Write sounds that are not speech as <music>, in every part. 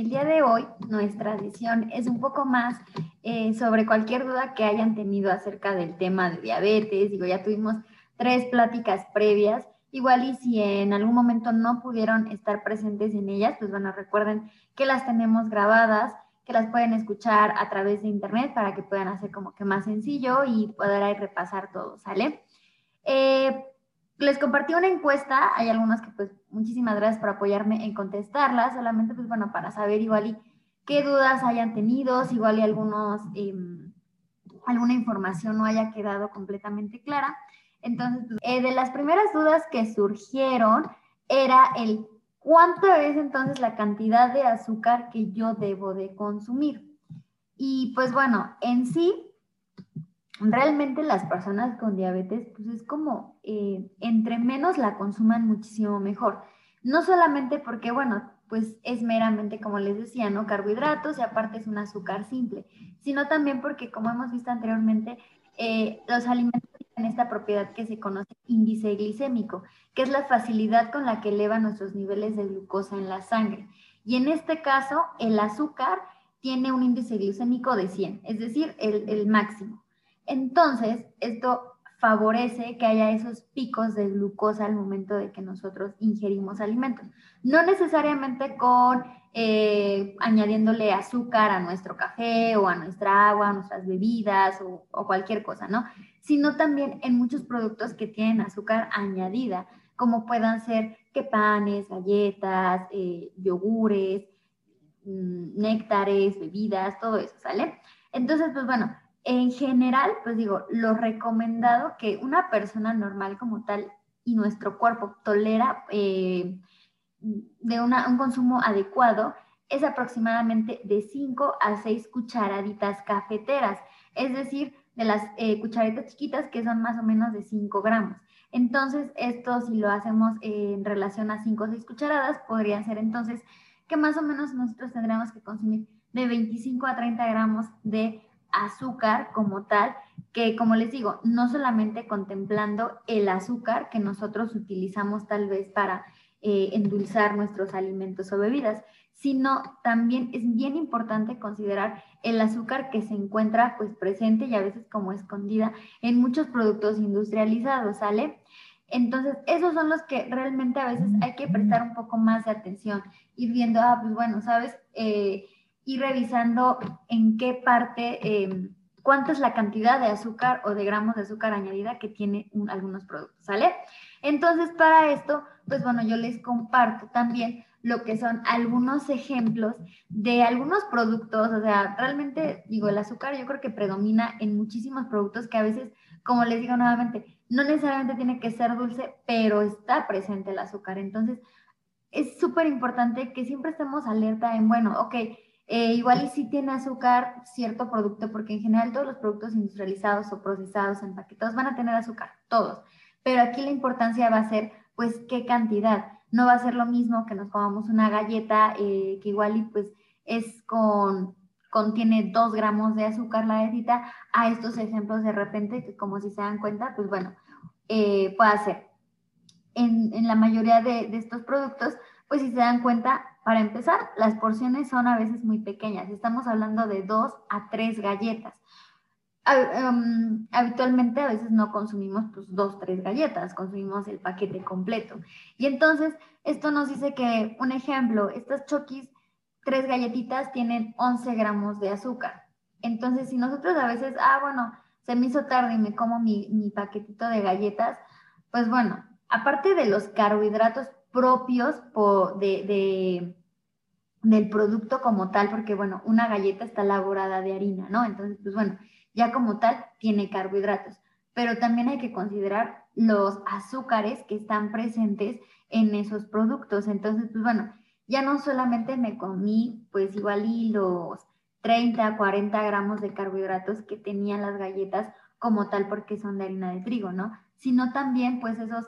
el día de hoy nuestra sesión es un poco más eh, sobre cualquier duda que hayan tenido acerca del tema de diabetes. Digo, ya tuvimos tres pláticas previas. Igual y si en algún momento no pudieron estar presentes en ellas, pues bueno, recuerden que las tenemos grabadas, que las pueden escuchar a través de internet para que puedan hacer como que más sencillo y poder repasar todo, ¿sale? Eh, les compartí una encuesta, hay algunos que pues muchísimas gracias por apoyarme en contestarla, solamente pues bueno, para saber igual y qué dudas hayan tenido, si igual y algunos, em, alguna información no haya quedado completamente clara. Entonces, pues, eh, de las primeras dudas que surgieron era el cuánto es entonces la cantidad de azúcar que yo debo de consumir. Y pues bueno, en sí, realmente las personas con diabetes, pues es como, eh, entre menos la consuman, muchísimo mejor. No solamente porque, bueno, pues es meramente, como les decía, ¿no? Carbohidratos y aparte es un azúcar simple, sino también porque, como hemos visto anteriormente, eh, los alimentos tienen esta propiedad que se conoce índice glicémico, que es la facilidad con la que eleva nuestros niveles de glucosa en la sangre. Y en este caso, el azúcar tiene un índice glicémico de 100, es decir, el, el máximo. Entonces, esto favorece que haya esos picos de glucosa al momento de que nosotros ingerimos alimentos. No necesariamente con eh, añadiéndole azúcar a nuestro café o a nuestra agua, a nuestras bebidas o, cualquier cosa, ¿no? Sino también en muchos productos que tienen azúcar añadida, como puedan ser que panes, galletas, eh, yogures, mm, néctares, bebidas, todo eso, ¿sale? Entonces, pues bueno, en general, pues digo, lo recomendado que una persona normal como tal y nuestro cuerpo tolera eh, de un consumo adecuado es aproximadamente de 5 a 6 cucharaditas cafeteras, es decir, de las eh, cucharaditas chiquitas que son más o menos de 5 gramos. Entonces, esto si lo hacemos en relación a 5 o 6 cucharadas, podría ser entonces que más o menos nosotros tendríamos que consumir de 25 a 30 gramos de azúcar como tal, que como les digo, no solamente contemplando el azúcar que nosotros utilizamos tal vez para eh, endulzar nuestros alimentos o bebidas, sino también es bien importante considerar el azúcar que se encuentra pues presente y a veces como escondida en muchos productos industrializados, ¿sale? Entonces, esos son los que realmente a veces hay que prestar un poco más de atención, ir viendo, ah, pues bueno, ¿sabes? Eh, y revisando en qué parte, eh, cuánto es la cantidad de azúcar o de gramos de azúcar añadida que tiene algunos productos, ¿sale? Entonces, para esto, pues bueno, yo les comparto también lo que son algunos ejemplos de algunos productos, o sea, realmente digo, el azúcar yo creo que predomina en muchísimos productos que a veces, como les digo nuevamente, no necesariamente tiene que ser dulce, pero está presente el azúcar. Entonces, es súper importante que siempre estemos alerta en, bueno, ok, eh, igual y sí tiene azúcar cierto producto, porque en general todos los productos industrializados o procesados, empaquetados, van a tener azúcar, todos. Pero aquí la importancia va a ser, pues, qué cantidad. No va a ser lo mismo que nos comamos una galleta eh, que igual y pues es con, contiene dos gramos de azúcar la galletita, a estos ejemplos de repente, que como si se dan cuenta, pues bueno, eh, puede ser. En, en, la mayoría de, de estos productos, pues si se dan cuenta, para empezar, las porciones son a veces muy pequeñas. Estamos hablando de dos a tres galletas. Em, habitualmente a veces no consumimos pues dos, tres galletas, consumimos el paquete completo. Y entonces esto nos dice que, un ejemplo, estas chokis, tres galletitas tienen 11 gramos de azúcar. Entonces, si nosotros a veces, ah, bueno, se me hizo tarde y me como mi, mi paquetito de galletas, pues bueno, aparte de los carbohidratos propios de, del producto como tal, porque bueno, una galleta está elaborada de harina, ¿no? Entonces, pues bueno, ya como tal tiene carbohidratos, pero también hay que considerar los azúcares que están presentes en esos productos. Entonces, pues bueno, ya no solamente me comí pues igual y los 30, 40 gramos de carbohidratos que tenían las galletas como tal porque son de harina de trigo, ¿no? Sino también pues esos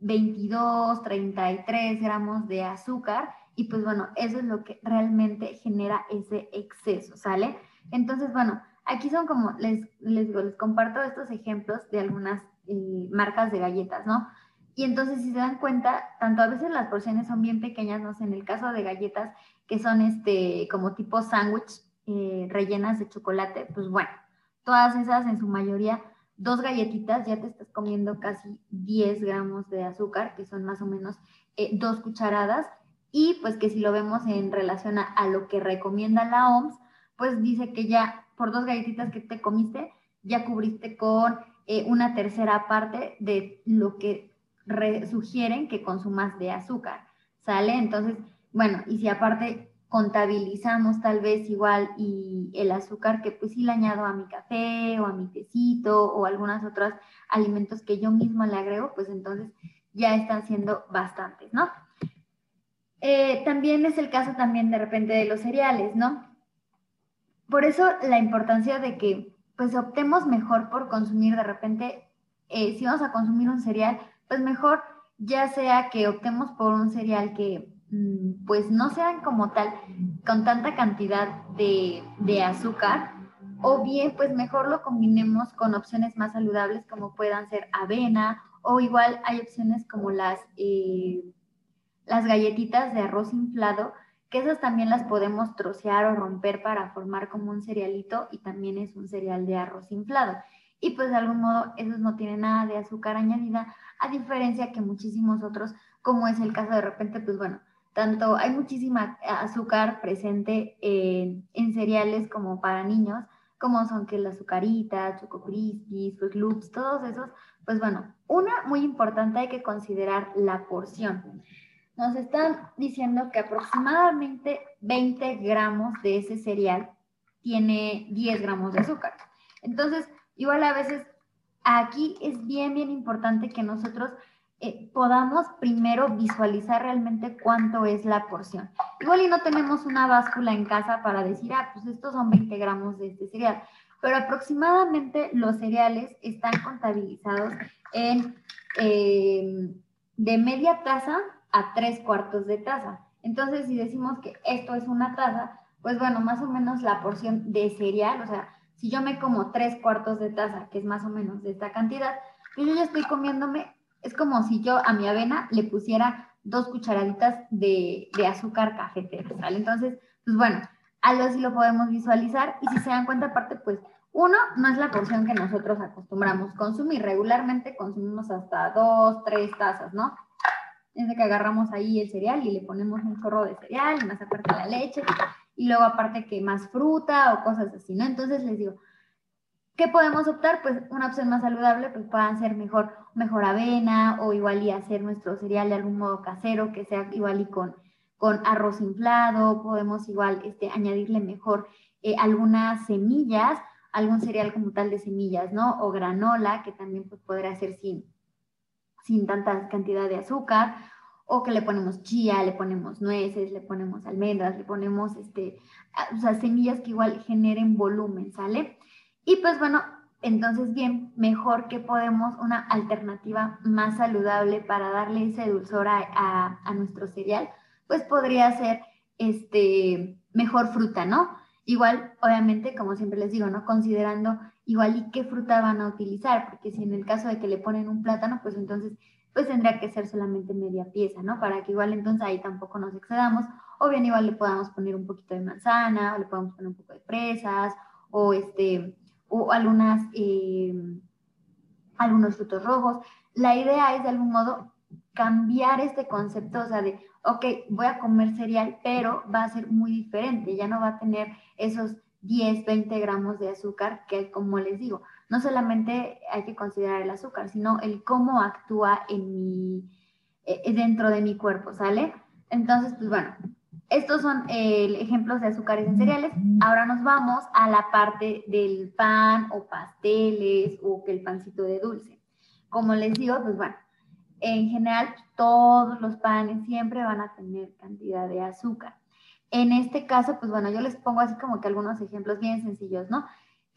22, 33 gramos de azúcar y pues bueno, eso es lo que realmente genera ese exceso, ¿sale? Entonces, bueno, aquí son como, les, les les comparto estos ejemplos de algunas eh, marcas de galletas, ¿no? Y entonces, si se dan cuenta, tanto a veces las porciones son bien pequeñas, no en el caso de galletas que son este, como tipo sándwich, eh, rellenas de chocolate, pues bueno, todas esas en su mayoría, dos galletitas, ya te estás comiendo casi 10 gramos de azúcar, que son más o menos eh, dos cucharadas, y pues que si lo vemos en relación a, lo que recomienda la OMS, pues dice que ya por dos galletitas que te comiste, ya cubriste con eh, una tercera parte de lo que sugieren que consumas de azúcar, ¿sale? Entonces, bueno, y si aparte contabilizamos tal vez igual y el azúcar que pues sí le añado a mi café o a mi tecito o algunos otros alimentos que yo misma le agrego, pues entonces ya están siendo bastantes, ¿no? Eh, también es el caso también de repente de los cereales, ¿no? Por eso la importancia de que pues optemos mejor por consumir de repente, eh, si vamos a consumir un cereal, pues mejor ya sea que optemos por un cereal que pues no sean como tal con tanta cantidad de, azúcar o bien pues mejor lo combinemos con opciones más saludables como puedan ser avena o igual hay opciones como las, eh, las galletitas de arroz inflado que esas también las podemos trocear o romper para formar como un cerealito y también es un cereal de arroz inflado. Y pues de algún modo esos no tienen nada de azúcar añadida, a diferencia que muchísimos otros, como es el caso de repente, pues bueno, tanto hay muchísima azúcar presente en, cereales como para niños, como son que la azucarita, Choco Crispies, Fruit Loops, todos esos, pues bueno, una muy importante hay que considerar la porción. Nos están diciendo que aproximadamente 20 gramos de ese cereal tiene 10 gramos de azúcar. Entonces, igual a veces aquí es bien, bien importante que nosotros eh, podamos primero visualizar realmente cuánto es la porción. Igual y no tenemos una báscula en casa para decir, ah, pues estos son 20 gramos de este cereal, pero aproximadamente los cereales están contabilizados en eh, de media taza a tres cuartos de taza. Entonces, si decimos que esto es una taza, pues bueno, más o menos la porción de cereal, o sea, si yo me como tres cuartos de taza, que es más o menos de esta cantidad, pues yo ya estoy comiéndome, es como si yo a mi avena le pusiera dos cucharaditas de, azúcar cafetero, ¿sale? Entonces, pues bueno, algo así lo podemos visualizar y si se dan cuenta, aparte, pues uno, no es la porción que nosotros acostumbramos consumir. Regularmente consumimos hasta dos, tres tazas, ¿no? Es de que agarramos ahí el cereal y le ponemos un chorro de cereal más aparte la leche y luego aparte que más fruta o cosas así, ¿no? Entonces les digo, ¿qué podemos optar? Pues una opción más saludable, pues puedan ser mejor, mejor avena o igual y hacer nuestro cereal de algún modo casero, que sea igual y con, con arroz inflado, podemos igual este, añadirle mejor eh, algunas semillas, algún cereal como tal de semillas, ¿no? O granola, que también pues, podrá ser sin, sin tanta cantidad de azúcar, o que le ponemos chía, le ponemos nueces, le ponemos almendras, le ponemos este, o sea, semillas que igual generen volumen, ¿sale? Y pues bueno, entonces bien, mejor que podemos una alternativa más saludable para darle ese dulzor a, a, nuestro cereal, pues podría ser este, mejor fruta, ¿no? Igual, obviamente, como siempre les digo, ¿no? Considerando igual y qué fruta van a utilizar, porque si en el caso de que le ponen un plátano, pues entonces pues tendría que ser solamente media pieza, ¿no? Para que igual entonces ahí tampoco nos excedamos, o bien igual le podamos poner un poquito de manzana, o le podemos poner un poco de fresas, o este, o algunas, eh, algunos frutos rojos. La idea es de algún modo cambiar este concepto, o sea, de, ok, voy a comer cereal, pero va a ser muy diferente, ya no va a tener esos 10, 20 gramos de azúcar que, como les digo, no solamente hay que considerar el azúcar, sino el cómo actúa en mi, eh, dentro de mi cuerpo, ¿sale? Entonces, pues bueno, estos son eh, ejemplos de azúcares en cereales. Ahora nos vamos a la parte del pan o pasteles o que el pancito de dulce. Como les digo, pues bueno, en general todos los panes siempre van a tener cantidad de azúcar. En este caso, pues bueno, yo les pongo así como que algunos ejemplos bien sencillos, ¿no?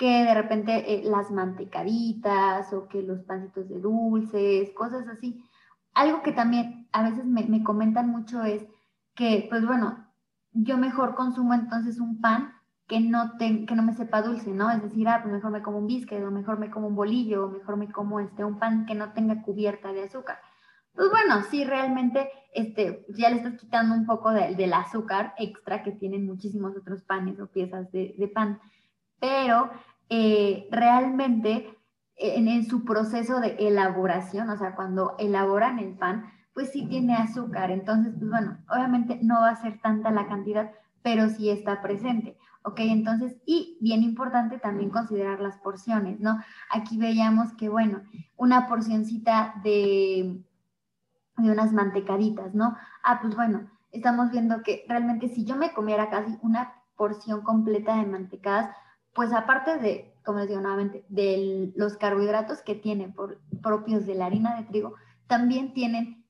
que de repente eh, las mantecaditas o que los pancitos de dulces, cosas así. Algo que también a veces me, comentan mucho es que, pues bueno, yo mejor consumo entonces un pan que no, que no me sepa dulce, ¿no? Es decir, ah, pues mejor me como un biscuit, o mejor me como un bolillo, o mejor me como este, un pan que no tenga cubierta de azúcar. pues bueno, sí, realmente este, ya le estás quitando un poco del azúcar extra que tienen muchísimos otros panes o piezas de, pan, pero eh, realmente en, su proceso de elaboración, o sea, cuando elaboran el pan, pues sí tiene azúcar. Entonces, pues bueno, obviamente no va a ser tanta la cantidad, pero sí está presente. ¿ok? Entonces, y bien importante también considerar las porciones, ¿no? Aquí veíamos que, bueno, una porcioncita de, de unas mantecaditas, ¿no? Ah, pues bueno, estamos viendo que realmente si yo me comiera casi una porción completa de mantecadas, pues aparte de, como les digo nuevamente, de los carbohidratos que tiene por, propios de la harina de trigo, también tienen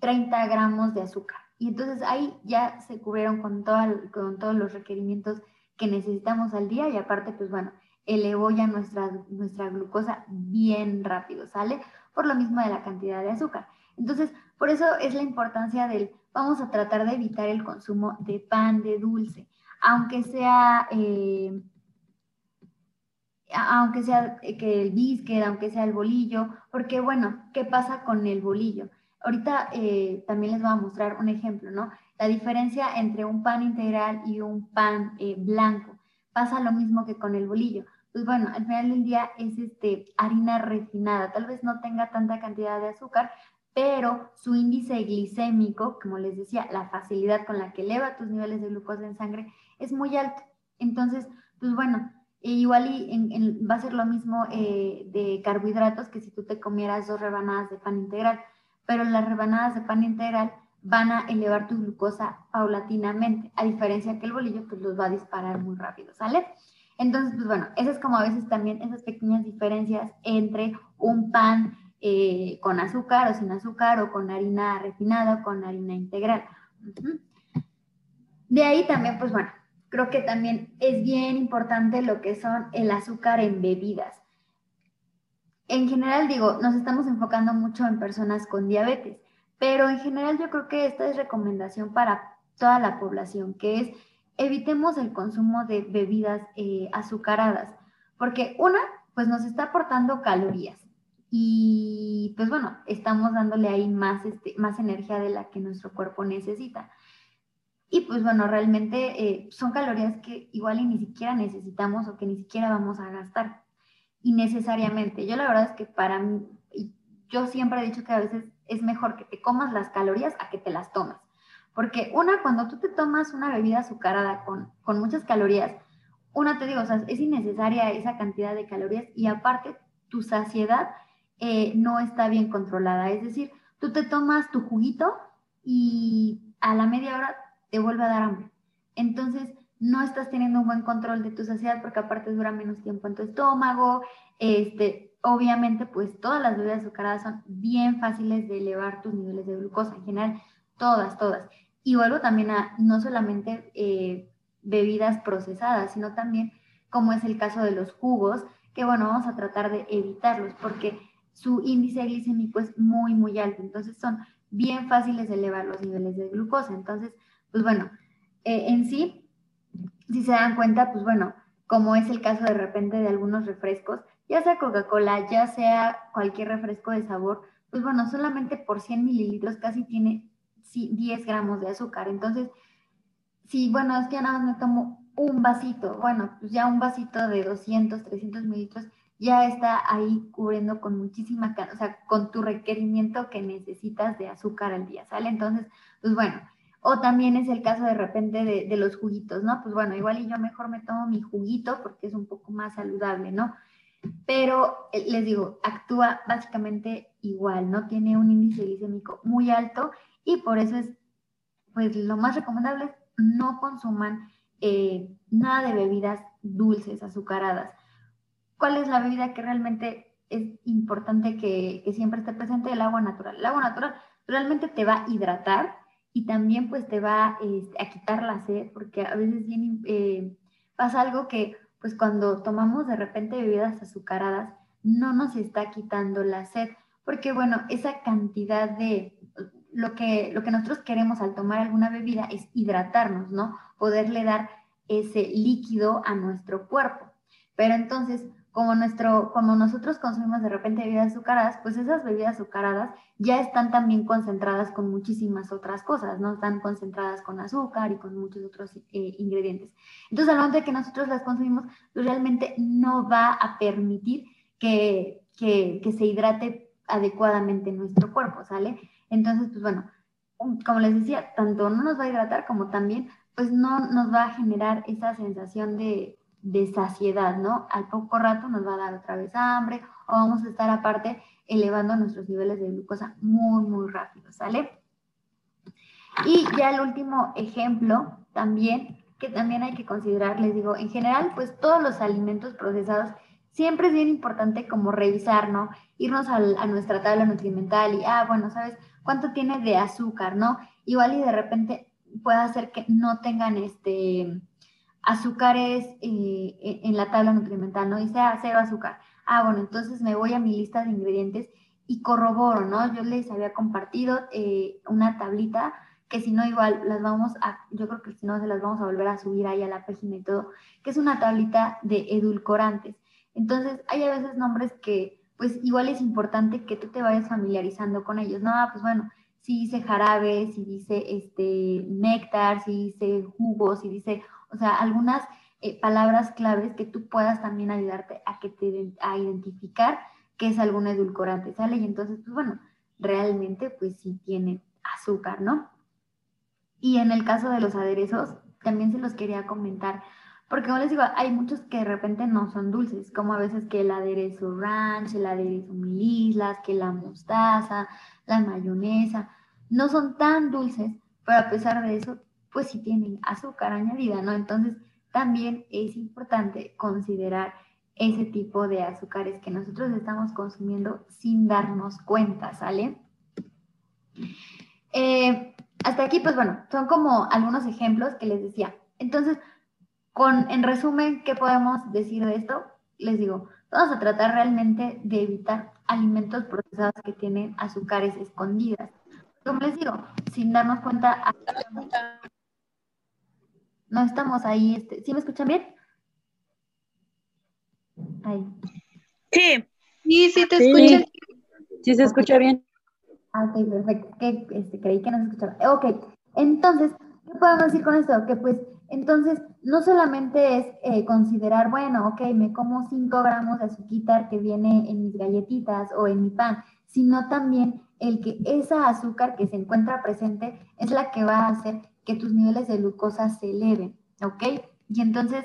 30 gramos de azúcar. Y entonces ahí ya se cubrieron con, con todos los requerimientos que necesitamos al día y aparte, pues bueno, elevó ya nuestra, nuestra glucosa bien rápido, ¿sale? Por lo mismo de la cantidad de azúcar. Entonces, por eso es la importancia del, vamos a tratar de evitar el consumo de pan, de dulce, aunque sea... Eh, aunque sea que el biscuit, aunque sea el bolillo, porque bueno, ¿qué pasa con el bolillo? Ahorita eh, también les voy a mostrar un ejemplo, ¿no? La diferencia entre un pan integral y un pan eh, blanco. Pasa lo mismo que con el bolillo. Pues bueno, al final del día es este, harina refinada, tal vez no tenga tanta cantidad de azúcar, pero su índice glicémico, como les decía, la facilidad con la que eleva tus niveles de glucosa en sangre es muy alto. Entonces, pues bueno, e igual y va a ser lo mismo eh, de carbohidratos que si tú te comieras dos rebanadas de pan integral, pero las rebanadas de pan integral van a elevar tu glucosa paulatinamente, a diferencia que el bolillo pues los va a disparar muy rápido, ¿sale? Entonces, pues bueno, esas es como a veces también esas pequeñas diferencias entre un pan eh, con azúcar o sin azúcar o con harina refinada o con harina integral. De ahí también, pues bueno, creo que también es bien importante lo que son el azúcar en bebidas. En general, digo, nos estamos enfocando mucho en personas con diabetes, pero en general yo creo que esta es recomendación para toda la población, que es evitemos el consumo de bebidas eh, azucaradas, porque una, pues nos está aportando calorías y pues bueno, estamos dándole ahí más, este, más energía de la que nuestro cuerpo necesita. Y pues bueno, realmente eh, son calorías que igual y ni siquiera necesitamos o que ni siquiera vamos a gastar innecesariamente. Yo la verdad es que para mí, yo siempre he dicho que a veces es mejor que te comas las calorías a que te las tomas. Porque una, cuando tú te tomas una bebida azucarada con, con muchas calorías, una te digo, o sea, es innecesaria esa cantidad de calorías y aparte tu saciedad eh, no está bien controlada. Es decir, tú te tomas tu juguito y a la media hora te vuelve a dar hambre. Entonces, no estás teniendo un buen control de tu saciedad porque aparte dura menos tiempo en tu estómago. Este, obviamente, pues todas las bebidas azucaradas son bien fáciles de elevar tus niveles de glucosa, en general, todas, todas. Y vuelvo también a no solamente eh, bebidas procesadas, sino también como es el caso de los jugos, que bueno, vamos a tratar de evitarlos porque su índice glicémico es muy, muy alto. Entonces son bien fáciles de elevar los niveles de glucosa. Entonces, pues bueno, eh, en sí, si se dan cuenta, pues bueno, como es el caso de repente de algunos refrescos, ya sea Coca-Cola, ya sea cualquier refresco de sabor, pues bueno, solamente por 100 mililitros casi tiene 10 gramos de azúcar. Entonces, si, bueno, es que nada más me tomo un vasito, bueno, pues ya un vasito de 200, 300 mililitros, ya está ahí cubriendo con muchísima, o sea, con tu requerimiento que necesitas de azúcar al día, ¿sale? Entonces, pues bueno, o también es el caso de repente de, los juguitos, ¿no? Pues bueno, igual y yo mejor me tomo mi juguito porque es un poco más saludable, ¿no? Pero eh, les digo, actúa básicamente igual, ¿no? Tiene un índice glicémico muy alto y por eso es, pues lo más recomendable no consuman eh, nada de bebidas dulces, azucaradas. ¿Cuál es la bebida que realmente es importante que, siempre esté presente? El agua natural. El agua natural realmente te va a hidratar y también pues te va este, a quitar la sed, porque a veces eh, pasa algo que pues cuando tomamos de repente bebidas azucaradas, no nos está quitando la sed, porque bueno, esa cantidad de lo que, lo que nosotros queremos al tomar alguna bebida es hidratarnos, ¿no? Poderle dar ese líquido a nuestro cuerpo. Pero entonces, como, nuestro, como nosotros consumimos de repente bebidas azucaradas, pues esas bebidas azucaradas ya están también concentradas con muchísimas otras cosas, ¿no? Están concentradas con azúcar y con muchos otros eh, ingredientes. Entonces, al momento de que nosotros las consumimos, pues realmente no va a permitir que, que, que se hidrate adecuadamente nuestro cuerpo, ¿sale? Entonces, pues bueno, como les decía, tanto no nos va a hidratar como también, pues no nos va a generar esa sensación de, de saciedad, ¿no? Al poco rato nos va a dar otra vez hambre o vamos a estar aparte elevando nuestros niveles de glucosa muy, muy rápido, ¿sale? Y ya el último ejemplo también, que también hay que considerar, les digo, en general, pues todos los alimentos procesados, siempre es bien importante como revisar, ¿no? Irnos a nuestra tabla nutrimental y, ah, bueno, ¿sabes cuánto tiene de azúcar, ¿no? Igual y de repente puede hacer que no tengan este azúcares eh, en la tabla nutrimental, ¿no? Dice, ah, cero azúcar. Ah, bueno, entonces me voy a mi lista de ingredientes y corroboro, ¿no? Yo les había compartido eh, una tablita que si no igual las vamos a, yo creo que si no se las vamos a volver a subir ahí a la página y todo, que es una tablita de edulcorantes. Entonces hay a veces nombres que pues igual es importante que tú te vayas familiarizando con ellos, ¿no? Ah, pues bueno, si dice jarabe, si dice este néctar, si dice jugo, si dice, o sea, algunas eh, palabras claves que tú puedas también ayudarte a que te a identificar qué es algún edulcorante, ¿sale? Y entonces, pues bueno, realmente pues sí tiene azúcar, ¿no? Y en el caso de los aderezos, también se los quería comentar, porque como les digo, hay muchos que de repente no son dulces, como a veces que el aderezo ranch, el aderezo mil islas, que la mostaza, la mayonesa, no son tan dulces, pero a pesar de eso, pues sí tienen azúcar añadida, ¿no? Entonces, también es importante considerar ese tipo de azúcares que nosotros estamos consumiendo sin darnos cuenta, ¿sale? Eh, hasta aquí, pues bueno, son como algunos ejemplos que les decía. Entonces, con, en resumen, ¿qué podemos decir de esto? Les digo, vamos a tratar realmente de evitar alimentos procesados que tienen azúcares escondidas. Como les digo, sin darnos cuenta, no estamos ahí. Este, ¿Sí me escuchan bien? Ahí. Sí. Sí, sí te escuchan. Sí, se escucha bien. Ah, ok, perfecto. Que, este, creí que no se escuchaba. Ok, entonces, ¿qué podemos decir con esto? Que pues, entonces, no solamente es eh, considerar, bueno, ok, me como 5 gramos de azúcar que viene en mis galletitas o en mi pan, sino también el que esa azúcar que se encuentra presente es la que va a hacer que tus niveles de glucosa se eleven, ¿ok? Y entonces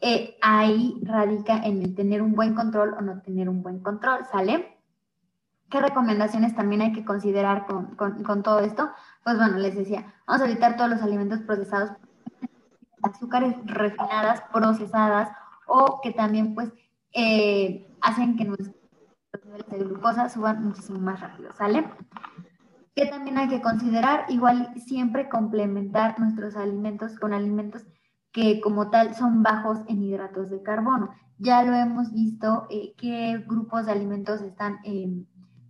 eh, ahí radica en el tener un buen control o no tener un buen control, ¿sale? ¿Qué recomendaciones también hay que considerar con, todo esto? Pues bueno, les decía, vamos a evitar todos los alimentos procesados, azúcares refinadas, procesadas, o que también pues eh, hacen que nuestros niveles de glucosa suban muchísimo más rápido, ¿sale? Que también hay que considerar, igual siempre complementar nuestros alimentos con alimentos que como tal son bajos en hidratos de carbono. Ya lo hemos visto eh, qué grupos de alimentos están, eh,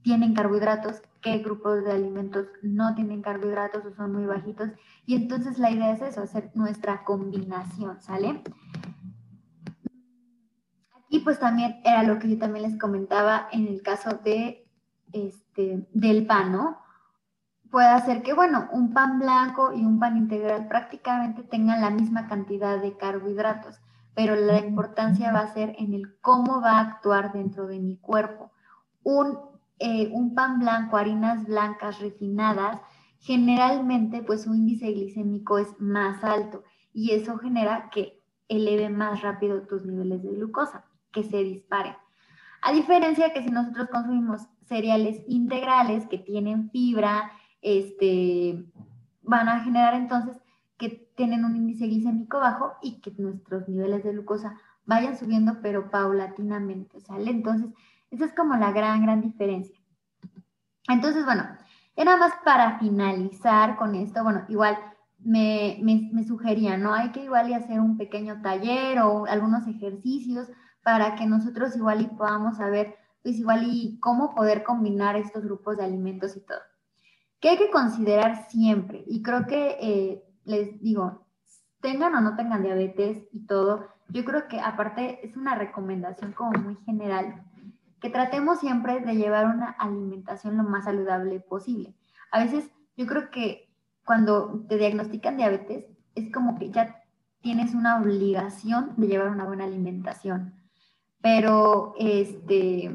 tienen carbohidratos, qué grupos de alimentos no tienen carbohidratos o son muy bajitos. Y entonces la idea es eso, hacer nuestra combinación, ¿sale? Aquí pues también era lo que yo también les comentaba en el caso de, este, del pan, ¿no? Puede hacer que, bueno, un pan blanco y un pan integral prácticamente tengan la misma cantidad de carbohidratos, pero la importancia va a ser en el cómo va a actuar dentro de mi cuerpo. Un, eh, un pan blanco, harinas blancas refinadas, generalmente pues su índice glicémico es más alto y eso genera que eleve más rápido tus niveles de glucosa, que se disparen. A diferencia que si nosotros consumimos cereales integrales que tienen fibra, este, van a generar entonces que tienen un índice glicémico bajo y que nuestros niveles de glucosa vayan subiendo, pero paulatinamente, ¿sale? Entonces, esa es como la gran, gran diferencia. Entonces, bueno, era más para finalizar con esto, bueno, igual me, me, me sugería, ¿no? Hay que igual y hacer un pequeño taller o algunos ejercicios para que nosotros igual y podamos saber, pues igual y cómo poder combinar estos grupos de alimentos y todo que hay que considerar siempre, y creo que eh, les digo, tengan o no tengan diabetes y todo, yo creo que aparte es una recomendación como muy general, que tratemos siempre de llevar una alimentación lo más saludable posible. A veces yo creo que cuando te diagnostican diabetes es como que ya tienes una obligación de llevar una buena alimentación. Pero este,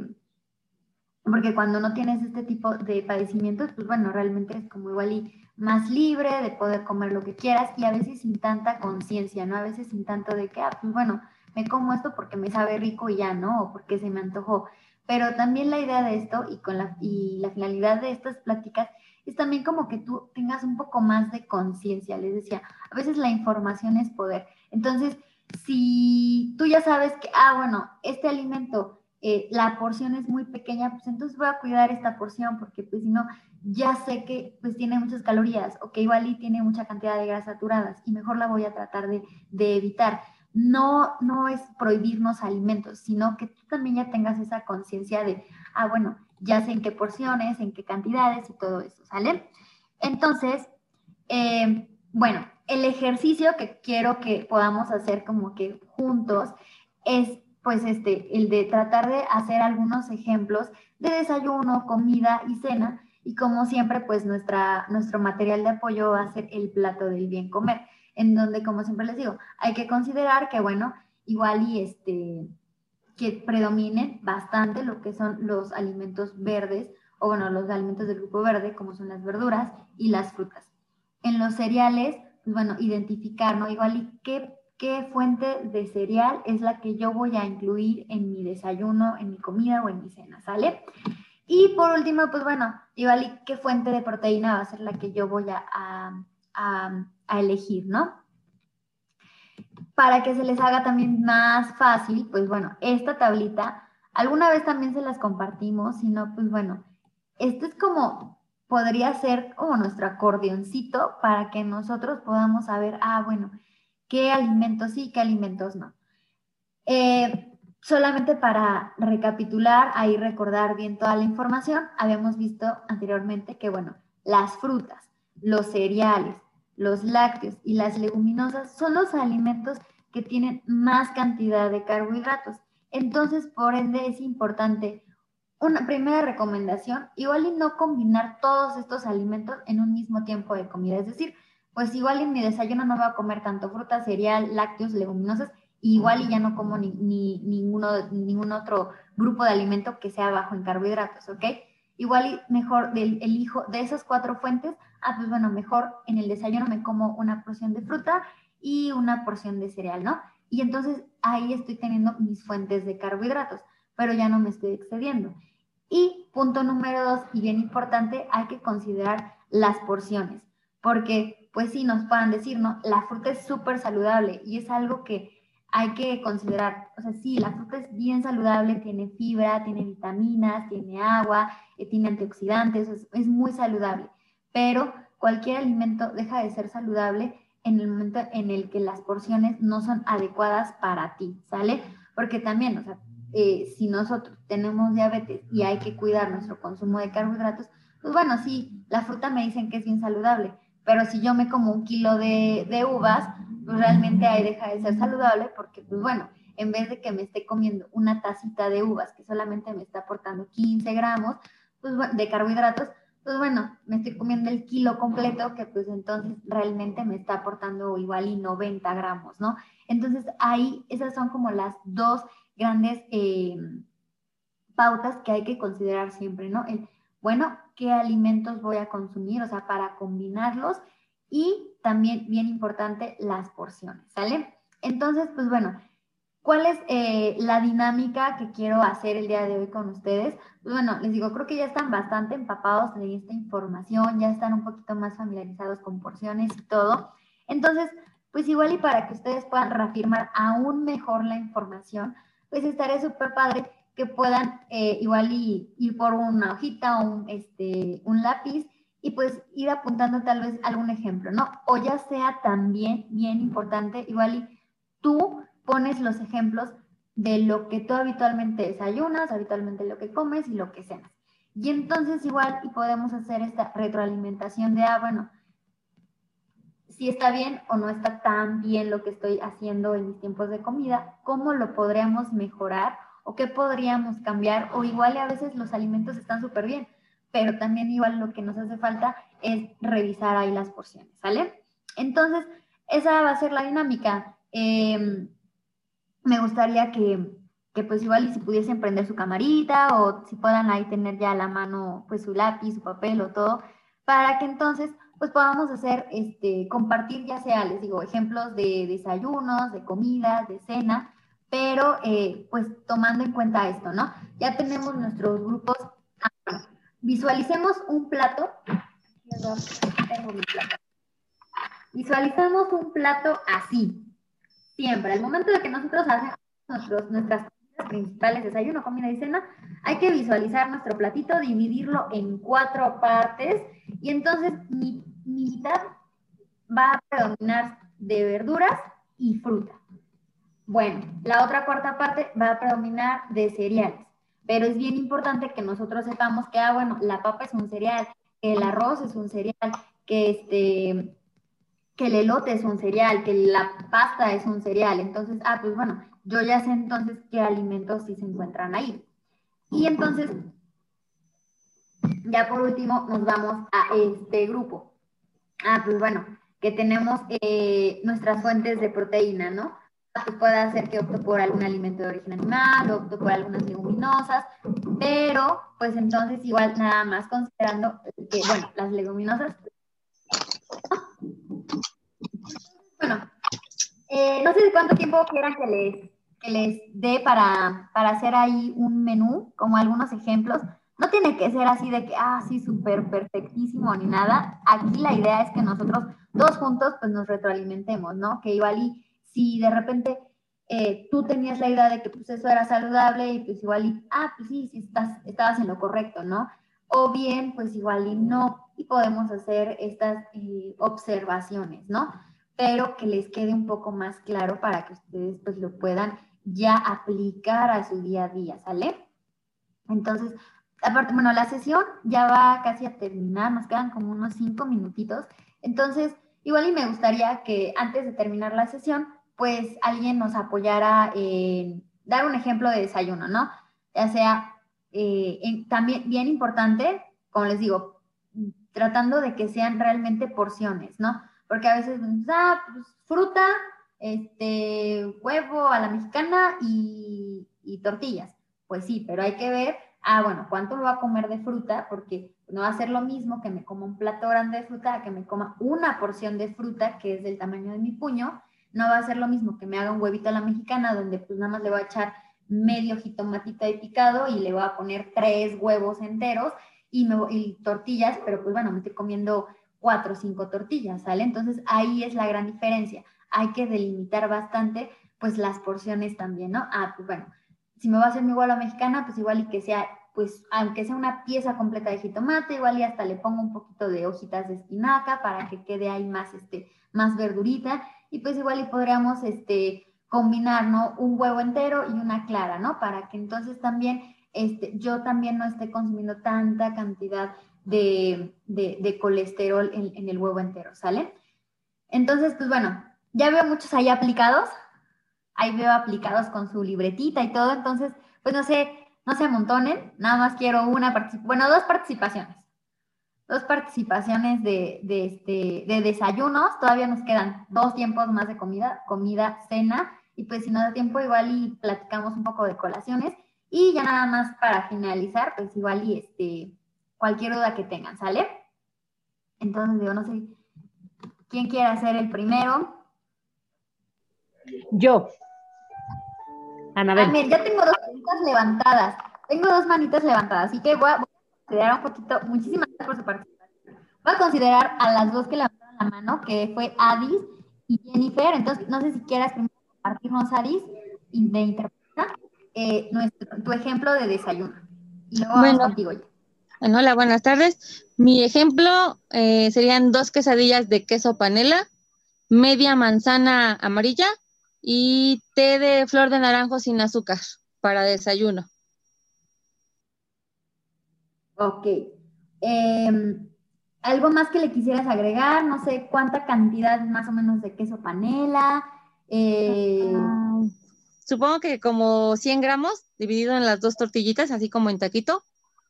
porque cuando no tienes este tipo de padecimientos, pues bueno, realmente es como igual y más libre de poder comer lo que quieras y a veces sin tanta conciencia, ¿no? A veces sin tanto de que, ah, pues bueno, me como esto porque me sabe rico y ya, ¿no? O porque se me antojó. Pero también la idea de esto y, con la, y la finalidad de estas pláticas es también como que tú tengas un poco más de conciencia. Les decía, a veces la información es poder. Entonces, si tú ya sabes que, ah, bueno, este alimento eh, la porción es muy pequeña, pues entonces voy a cuidar esta porción porque pues si no, ya sé que pues tiene muchas calorías o que igual y tiene mucha cantidad de grasas saturadas y mejor la voy a tratar de, de evitar. No, no es prohibirnos alimentos, sino que tú también ya tengas esa conciencia de, ah, bueno, ya sé en qué porciones, en qué cantidades y todo eso, ¿sale? Entonces, eh, bueno, el ejercicio que quiero que podamos hacer como que juntos es pues este, el de tratar de hacer algunos ejemplos de desayuno, comida y cena. Y como siempre, pues nuestra, nuestro material de apoyo va a ser el plato del bien comer, en donde, como siempre les digo, hay que considerar que, bueno, igual y este, que predominen bastante lo que son los alimentos verdes, o bueno, los alimentos del grupo verde, como son las verduras y las frutas. En los cereales, pues bueno, identificar, ¿no? Igual y qué qué fuente de cereal es la que yo voy a incluir en mi desayuno, en mi comida o en mi cena, ¿sale? Y por último, pues bueno, igual qué fuente de proteína va a ser la que yo voy a, a elegir, ¿no? Para que se les haga también más fácil, pues bueno, esta tablita, alguna vez también se las compartimos, si no, pues bueno, esto es como, podría ser como nuestro acordeoncito para que nosotros podamos saber, ah, bueno, qué alimentos sí, qué alimentos no. Eh, solamente para recapitular, ahí recordar bien toda la información, habíamos visto anteriormente que, bueno, las frutas, los cereales, los lácteos y las leguminosas son los alimentos que tienen más cantidad de carbohidratos. Entonces, por ende, es importante una primera recomendación, igual y no combinar todos estos alimentos en un mismo tiempo de comida. Es decir, pues igual en mi desayuno no voy a comer tanto fruta, cereal, lácteos, leguminosas, igual y ya no como ni, ninguno, ningún otro grupo de alimento que sea bajo en carbohidratos, ¿ok? Igual y mejor del, elijo de esas cuatro fuentes, ah, pues bueno, mejor en el desayuno me como una porción de fruta y una porción de cereal, ¿no? Y entonces ahí estoy teniendo mis fuentes de carbohidratos, pero ya no me estoy excediendo. Y punto número dos, y bien importante, hay que considerar las porciones, porque pues sí, nos puedan decir, ¿no? La fruta es súper saludable y es algo que hay que considerar. O sea, sí, la fruta es bien saludable, tiene fibra, tiene vitaminas, tiene agua, eh, tiene antioxidantes, es, muy saludable. Pero cualquier alimento deja de ser saludable en el momento en el que las porciones no son adecuadas para ti, ¿sale? Porque también, o sea, eh, si nosotros tenemos diabetes y hay que cuidar nuestro consumo de carbohidratos, pues bueno, sí, la fruta me dicen que es bien saludable, pero si yo me como un kilo de, uvas, pues realmente ahí deja de ser saludable porque, pues bueno, en vez de que me esté comiendo una tacita de uvas que solamente me está aportando 15 gramos pues, de carbohidratos, pues bueno, me estoy comiendo el kilo completo que pues entonces realmente me está aportando igual y 90 gramos, ¿no? Entonces ahí esas son como las dos grandes eh, pautas que hay que considerar siempre, ¿no? El, bueno, qué alimentos voy a consumir, o sea, para combinarlos y también, bien importante, las porciones, ¿sale? Entonces, pues bueno, ¿cuál es eh, la dinámica que quiero hacer el día de hoy con ustedes? Pues bueno, les digo, creo que ya están bastante empapados de esta información, ya están un poquito más familiarizados con porciones y todo. Entonces, pues igual y para que ustedes puedan reafirmar aún mejor la información, pues estaré súper padre que puedan eh, igual y, ir por una hojita o un, este, un lápiz y pues ir apuntando tal vez algún ejemplo, ¿no? O ya sea también bien importante, igual y tú pones los ejemplos de lo que tú habitualmente desayunas, habitualmente lo que comes y lo que cenas. Y entonces igual y podemos hacer esta retroalimentación de, ah, bueno, si está bien o no está tan bien lo que estoy haciendo en mis tiempos de comida, cómo lo podríamos mejorar o qué podríamos cambiar, o igual a veces los alimentos están súper bien, pero también igual lo que nos hace falta es revisar ahí las porciones, ¿sale? Entonces, esa va a ser la dinámica. Em, me gustaría que, que, pues igual si pudiesen prender su camarita o si puedan ahí tener ya a la mano pues su lápiz, su papel o todo, para que entonces pues podamos hacer, este, compartir ya sea, les digo, ejemplos de desayunos, de comidas, de cena, pero eh, pues tomando en cuenta esto, ¿no? Ya tenemos nuestros grupos. Visualicemos un plato. Visualizamos un plato así, siempre. Al momento de que nosotros hacemos nuestros, nuestras principales, desayuno, comida y cena, hay que visualizar nuestro platito, dividirlo en cuatro partes y entonces mi, mi mitad va a predominar de verduras y fruta. Bueno, la otra cuarta parte va a predominar de cereales, pero es bien importante que nosotros sepamos que, ah, bueno, la papa es un cereal, que el arroz es un cereal, que este, que el elote es un cereal, que la pasta es un cereal. Entonces, ah, pues bueno, yo ya sé entonces qué alimentos sí se encuentran ahí. Y entonces, ya por último, nos vamos a este grupo. Ah, pues bueno, que tenemos eh, nuestras fuentes de proteína, ¿no? Puede hacer que opto por algún alimento de origen animal, opto por algunas leguminosas, pero pues entonces igual nada más considerando que, bueno, las leguminosas. Bueno, eh, no sé cuánto tiempo quieran que les, que les dé para, para hacer ahí un menú, como algunos ejemplos. No tiene que ser así de que, ah, sí, súper perfectísimo ni nada. Aquí la idea es que nosotros dos juntos pues nos retroalimentemos, ¿no? Que igual y si de repente eh, tú tenías la idea de que pues eso era saludable y pues igual y, ah, pues sí, sí estás, estabas en lo correcto, ¿no? O bien, pues igual y no, y podemos hacer estas eh, observaciones, ¿no? Pero que les quede un poco más claro para que ustedes pues lo puedan ya aplicar a su día a día, ¿sale? Entonces, aparte, bueno, la sesión ya va casi a terminar, nos quedan como unos cinco minutitos. Entonces, igual y me gustaría que antes de terminar la sesión, pues alguien nos apoyara en dar un ejemplo de desayuno, ¿no? Ya sea eh, también bien importante, como les digo, tratando de que sean realmente porciones, ¿no? Porque a veces, ah, pues, fruta, este, huevo a la mexicana y, y, tortillas. Pues sí, pero hay que ver, ah, bueno, ¿cuánto me va a comer de fruta? Porque no va a ser lo mismo que me coma un plato grande de fruta que me coma una porción de fruta que es del tamaño de mi puño no va a ser lo mismo que me haga un huevito a la mexicana, donde pues nada más le voy a echar medio jitomatito de picado y le voy a poner tres huevos enteros y, me, y tortillas, pero pues bueno, me estoy comiendo cuatro o cinco tortillas, ¿sale? Entonces ahí es la gran diferencia. Hay que delimitar bastante pues las porciones también, ¿no? Ah, pues bueno, si me va a hacer mi huevo a la mexicana, pues igual y que sea, pues aunque sea una pieza completa de jitomate, igual y hasta le pongo un poquito de hojitas de espinaca para que quede ahí más, este, más verdurita y pues igual y podríamos este, combinar, ¿no? Un huevo entero y una clara, ¿no? Para que entonces también este, yo también no esté consumiendo tanta cantidad de, colesterol en, en, el huevo entero, ¿sale? Entonces, pues bueno, ya veo muchos ahí aplicados, ahí veo aplicados con su libretita y todo, entonces, pues no sé, no se amontonen, nada más quiero una, bueno, dos participaciones dos participaciones de, de, este, de desayunos, todavía nos quedan dos tiempos más de comida, comida, cena, y pues si no da tiempo igual y platicamos un poco de colaciones, y ya nada más para finalizar, pues igual y este, cualquier duda que tengan, ¿sale? Entonces, yo no sé, ¿quién quiere hacer el primero? Yo. Anabel. Ah, ya tengo dos manitas levantadas, tengo dos manitas levantadas, así que voy a considerar un poquito, muchísimas por su participación. Voy a considerar a las dos que levantaron la mano, que fue Adis y Jennifer. Entonces, no sé si quieras compartirnos, Adis, y de interpretar eh, tu ejemplo de desayuno. Y luego bueno, contigo Bueno, hola, buenas tardes. Mi ejemplo eh, serían dos quesadillas de queso panela, media manzana amarilla y té de flor de naranjo sin azúcar para desayuno. Ok. Em, ¿Algo más que le quisieras agregar? No sé cuánta cantidad más o menos de queso panela. Eh, Supongo que como 100 gramos dividido en las dos tortillitas, así como en taquito,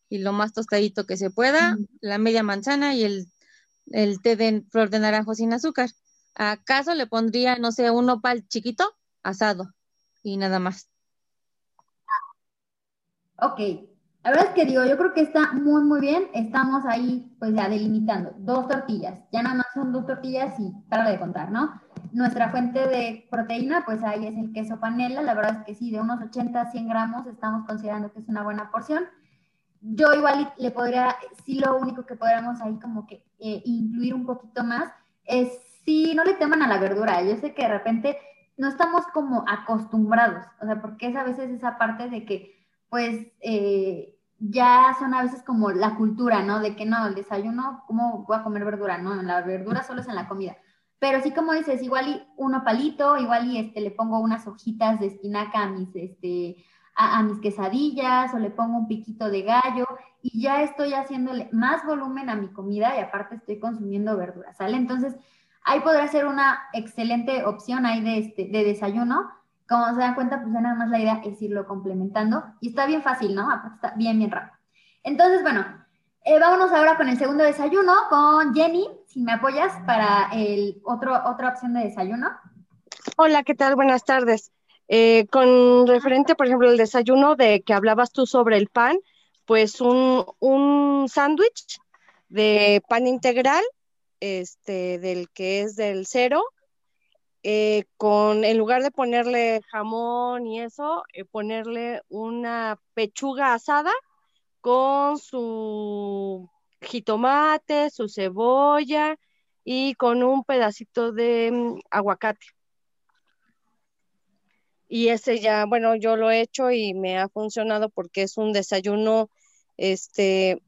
y lo más tostadito que se pueda, la media manzana y el, el té de flor de naranjo sin azúcar. ¿Acaso le pondría, no sé, un nopal chiquito asado y nada más? Ok, la verdad es que digo, yo creo que está muy, muy bien. Estamos ahí, pues ya delimitando dos tortillas. Ya nada más son dos tortillas y para de contar, ¿no? Nuestra fuente de proteína, pues ahí es el queso panela. La verdad es que sí, de unos 80 a 100 gramos estamos considerando que es una buena porción. Yo igual le podría, sí lo único que podríamos ahí como que eh, incluir un poquito más es si no le teman a la verdura. Yo sé que de repente no estamos como acostumbrados, o sea, porque es a veces esa parte de que pues eh, ya son a veces como la cultura, ¿no? De que no, el desayuno, ¿cómo voy a comer verdura? No, la verdura solo es en la comida. Pero sí, como dices, igual y uno palito, igual y este, le pongo unas hojitas de espinaca a mis, este, a, mis quesadillas o le pongo un piquito de gallo y ya estoy haciéndole más volumen a mi comida y aparte estoy consumiendo verdura, ¿sale? Entonces, ahí podrá ser una excelente opción ahí de, este, de desayuno. Como se dan cuenta, pues ya nada más la idea es irlo complementando y está bien fácil, ¿no? Está bien, bien rápido. Entonces, bueno, eh, vámonos ahora con el segundo desayuno con Jenny, si me apoyas para el otro, otra opción de desayuno. Hola, ¿qué tal? Buenas tardes. Eh, con referente, por ejemplo, el desayuno de que hablabas tú sobre el pan, pues un, un sándwich de pan integral, este, del que es del cero, eh, con, en lugar de ponerle jamón y eso, eh, ponerle una pechuga asada con su jitomate, su cebolla y con un pedacito de mm, aguacate. Y ese ya, bueno, yo lo he hecho y me ha funcionado porque es un desayuno, este,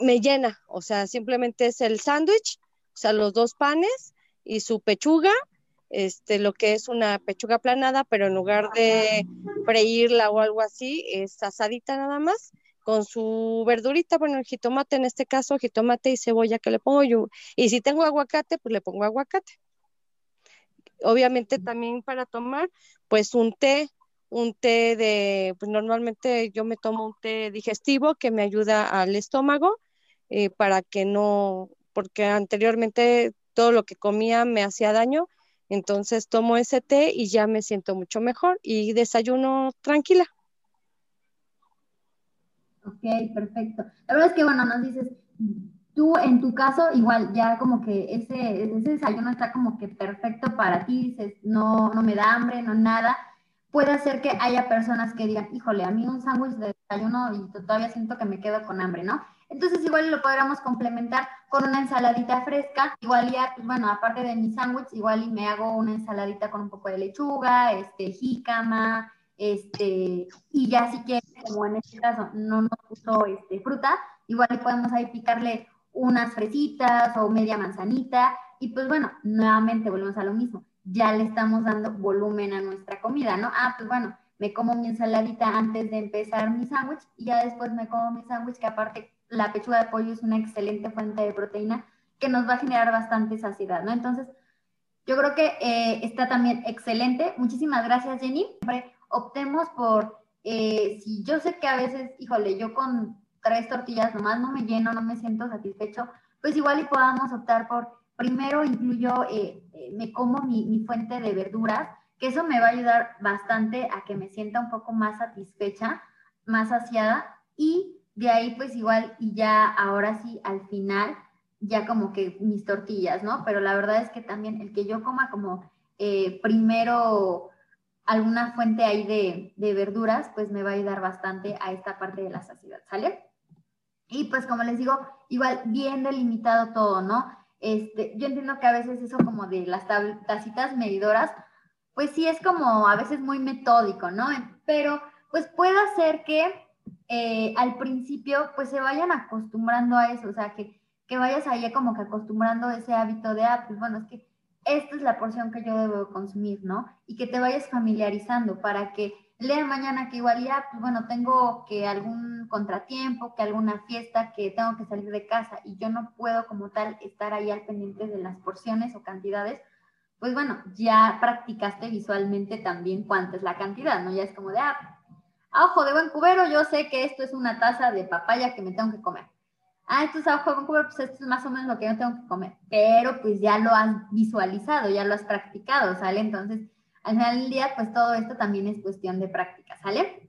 me llena, o sea, simplemente es el sándwich, o sea, los dos panes y su pechuga, este, lo que es una pechuga aplanada, pero en lugar de freírla o algo así, es asadita nada más, con su verdurita, bueno, el jitomate en este caso, jitomate y cebolla que le pongo yo, y si tengo aguacate, pues le pongo aguacate. Obviamente también para tomar, pues un té, un té de, pues normalmente yo me tomo un té digestivo que me ayuda al estómago eh, para que no, porque anteriormente todo lo que comía me hacía daño, entonces tomo ese té y ya me siento mucho mejor y desayuno tranquila. Ok, perfecto. La verdad es que, bueno, nos dices, tú en tu caso, igual, ya como que ese, ese desayuno está como que perfecto para ti, dices, no, no me da hambre, no nada. Puede ser que haya personas que digan, híjole, a mí un sándwich de desayuno y todavía siento que me quedo con hambre, ¿no? Entonces igual lo podríamos complementar con una ensaladita fresca, igual ya, pues bueno, aparte de mi sándwich, igual y me hago una ensaladita con un poco de lechuga, este, jícama, este, y ya si quieres, como en este caso no nos puso este, fruta, igual podemos ahí picarle unas fresitas o media manzanita, y pues bueno, nuevamente volvemos a lo mismo, ya le estamos dando volumen a nuestra comida, ¿no? Ah, pues bueno, me como mi ensaladita antes de empezar mi sándwich y ya después me como mi sándwich, que aparte la pechuga de pollo es una excelente fuente de proteína que nos va a generar bastante saciedad, ¿no? Entonces, yo creo que eh, está también excelente. Muchísimas gracias, Jenny. Siempre optemos por, eh, si yo sé que a veces, híjole, yo con tres tortillas nomás no me lleno, no me siento satisfecho, pues igual y podamos optar por, primero incluyo, eh, eh, me como mi, mi fuente de verduras, que eso me va a ayudar bastante a que me sienta un poco más satisfecha, más saciada y de ahí pues igual y ya ahora sí al final ya como que mis tortillas, ¿no? Pero la verdad es que también el que yo coma como eh, primero alguna fuente ahí de, de, verduras, pues me va a ayudar bastante a esta parte de la saciedad, ¿sale? Y pues como les digo, igual bien delimitado todo, ¿no? Este, yo entiendo que a veces eso como de las tacitas medidoras, pues sí es como a veces muy metódico, ¿no? Pero pues puede ser que eh, al principio pues se vayan acostumbrando a eso, o sea, que, que vayas ahí como que acostumbrando ese hábito de, ah, pues bueno, es que esta es la porción que yo debo consumir, ¿no? Y que te vayas familiarizando para que de mañana que igual ya, pues bueno, tengo que algún contratiempo, que alguna fiesta, que tengo que salir de casa y yo no puedo como tal estar ahí al pendiente de las porciones o cantidades, pues bueno, ya practicaste visualmente también cuánta es la cantidad, ¿no? Ya es como de, ah, ojo de buen cubero, yo sé que esto es una taza de papaya que me tengo que comer. Ah, esto es ojo de buen cubero, pues esto es más o menos lo que yo tengo que comer. Pero pues ya lo has visualizado, ya lo has practicado, ¿sale? Entonces, al final del día, pues todo esto también es cuestión de práctica, ¿sale?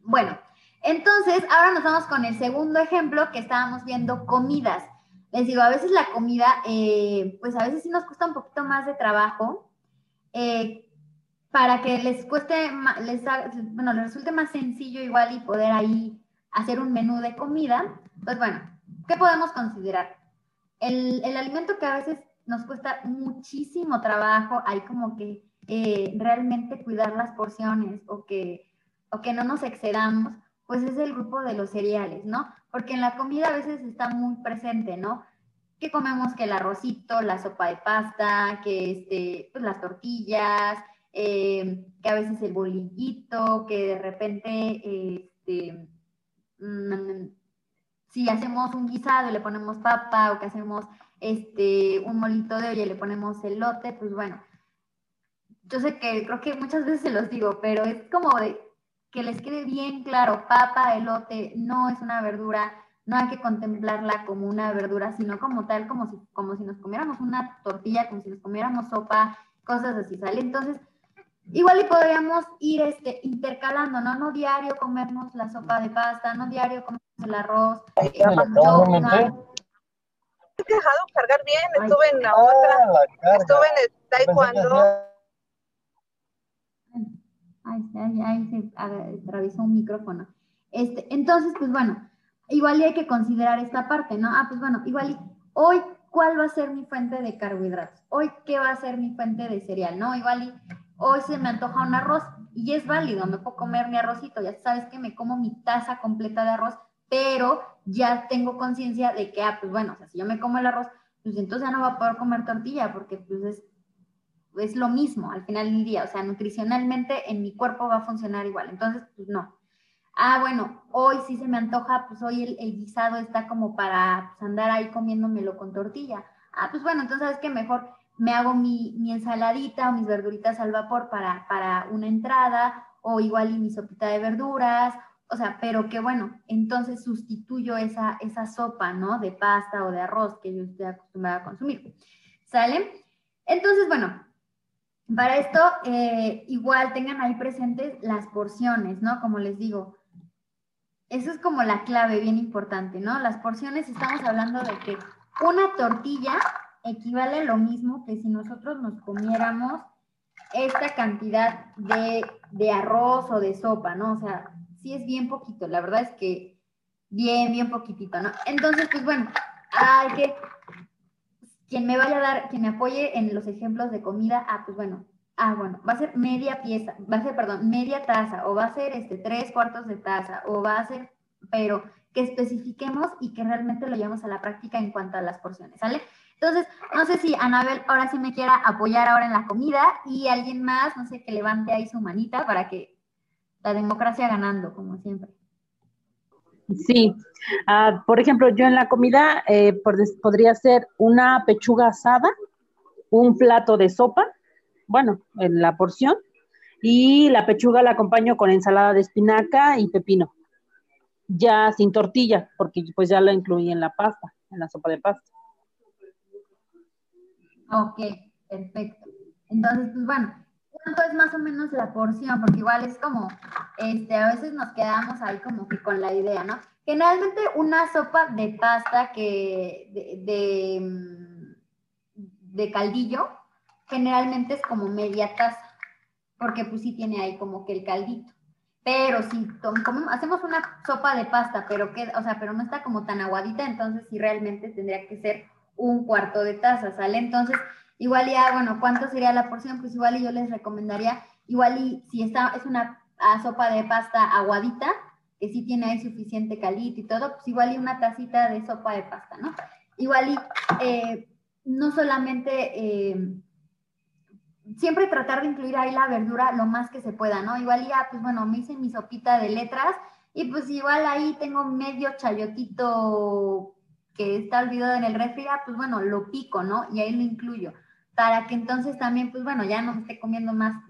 Bueno, entonces ahora nos vamos con el segundo ejemplo que estábamos viendo, comidas. Les digo, a veces la comida, eh, pues a veces sí nos cuesta un poquito más de trabajo. Eh, para que les cueste, les, bueno, les resulte más sencillo igual y poder ahí hacer un menú de comida, pues bueno, ¿qué podemos considerar? El, el alimento que a veces nos cuesta muchísimo trabajo, hay como que eh, realmente cuidar las porciones o que, o que no nos excedamos, pues es el grupo de los cereales, ¿no? Porque en la comida a veces está muy presente, ¿no? Que comemos que el arrocito, la sopa de pasta, que este, pues las tortillas, eh, que a veces el bolillito, que de repente, este, mm, si hacemos un guisado y le ponemos papa o que hacemos este, un molito de olla y le ponemos elote, pues bueno, yo sé que creo que muchas veces se los digo, pero es como de que les quede bien claro, papa, elote, no es una verdura, no hay que contemplarla como una verdura, sino como tal, como si, como si nos comiéramos una tortilla, como si nos comiéramos sopa, cosas así, ¿sale? Entonces, igual y podríamos ir este, intercalando, ¿no? No diario comernos la sopa de pasta, no diario comernos el arroz. Eh, he dejado cargar bien, estuve en la otra, estuve en el taekwondo. Ahí, se atravesó un micrófono. Este, entonces, pues bueno, igual hay que considerar esta parte, ¿no? Ah, pues bueno, igual hoy, ¿cuál va a ser mi fuente de carbohidratos? Hoy, ¿qué va a ser mi fuente de cereal? ¿No? Igual y hoy se me antoja un arroz y es válido, me puedo comer mi arrocito, ya sabes que me como mi taza completa de arroz, pero ya tengo conciencia de que, ah, pues bueno, o sea, si yo me como el arroz, pues entonces ya no va a poder comer tortilla porque pues es lo mismo al final del día, o sea, nutricionalmente en mi cuerpo va a funcionar igual, entonces, pues no. Ah, bueno, hoy sí se me antoja, pues hoy el, guisado está como para pues, andar ahí comiéndomelo con tortilla. Ah, pues bueno, entonces sabes que mejor me hago mi, ensaladita o mis verduritas al vapor para, para una entrada, o igual y mi sopita de verduras, o sea, pero que bueno, entonces sustituyo esa, esa sopa, ¿no? De pasta o de arroz que yo estoy acostumbrada a consumir. ¿Sale? Entonces, bueno, para esto, eh, igual tengan ahí presentes las porciones, ¿no? Como les digo, eso es como la clave bien importante, ¿no? Las porciones, estamos hablando de que una tortilla equivale lo mismo que si nosotros nos comiéramos esta cantidad de, de arroz o de sopa, ¿no? O sea, sí es bien poquito, la verdad es que bien, bien poquitito, ¿no? Entonces, pues bueno, hay que quien me vaya a dar, quien me apoye en los ejemplos de comida, ah, pues bueno, ah, bueno, va a ser media pieza, va a ser, perdón, media taza, o va a ser este, tres cuartos de taza, o va a ser, pero que especifiquemos y que realmente lo llevemos a la práctica en cuanto a las porciones, ¿sale? Entonces, no sé si Anabel ahora sí me quiera apoyar ahora en la comida y alguien más, no sé, que levante ahí su manita para que la democracia ganando, como siempre. Sí, ah, por ejemplo, yo en la comida eh, podría ser una pechuga asada, un plato de sopa, bueno, en la porción, y la pechuga la acompaño con ensalada de espinaca y pepino, ya sin tortilla, porque pues ya la incluí en la pasta, en la sopa de pasta. Ok, perfecto. Entonces, pues bueno, ¿cuánto es más o menos la porción? Porque igual es como, este, a veces nos quedamos ahí como que con la idea, ¿no? Generalmente una sopa de pasta que de, de, caldillo, generalmente es como media taza, porque pues sí tiene ahí como que el caldito. Pero si como hacemos una sopa de pasta, pero que, o sea, pero no está como tan aguadita, entonces sí realmente tendría que ser un cuarto de taza, ¿sale? Entonces, igual ya, bueno, ¿cuánto sería la porción? Pues igual y yo les recomendaría, igual y si esta es una ah, sopa de pasta aguadita, que sí tiene ahí suficiente calito y todo, pues igual y una tacita de sopa de pasta, ¿no? Igual y eh, no solamente, eh, siempre tratar de incluir ahí la verdura lo más que se pueda, ¿no? Igual ya, pues bueno, me hice mi sopita de letras y pues igual ahí tengo medio chayotito que está olvidado en el refri, ah, pues bueno, lo pico, ¿no? Y ahí lo incluyo, para que entonces también, pues bueno, ya no me esté comiendo más,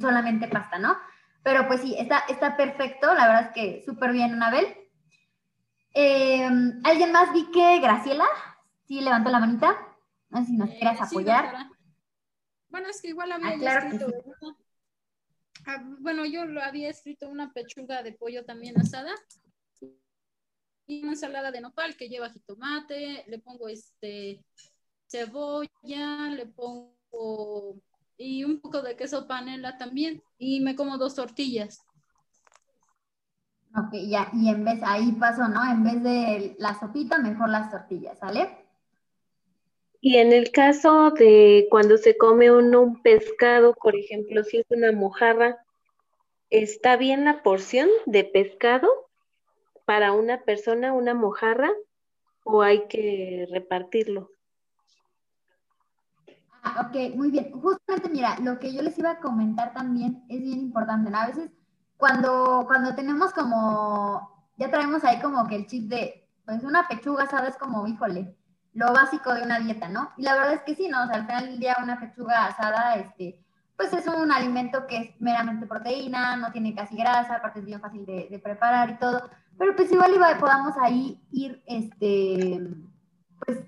solamente pasta, ¿no? Pero pues sí, está, está perfecto, la verdad es que súper bien, Anabel. Eh, ¿Alguien más vi que Graciela? Sí, levantó la manita. No sé si nos eh, quieras apoyar. Bueno, es que igual había ah, escrito. Ah, bueno, yo lo había escrito una pechuga de pollo también asada y una ensalada de nopal que lleva jitomate, le pongo este cebolla, le pongo y un poco de queso panela también y me como dos tortillas. Ok, ya, y en vez, ahí paso, ¿no? En vez de la sopita, mejor las tortillas, ¿sale? Y en el caso de cuando se come uno un pescado, por ejemplo, si es una mojarra, ¿está bien la porción de pescado para una persona, una mojarra, o hay que repartirlo? Ah, ok, muy bien. Justamente, mira, lo que yo les iba a comentar también es bien importante, ¿no? A veces cuando, cuando tenemos como, ya traemos ahí como que el chip de, pues una pechuga, ¿sabes? Como, híjole, lo básico de una dieta, ¿no? Y la verdad es que sí, ¿no? O sea, al final del día una pechuga asada, este, pues es un alimento que es meramente proteína, no tiene casi grasa, aparte es bien fácil de, preparar y todo, pero pues igual iba, podamos ahí ir, este, pues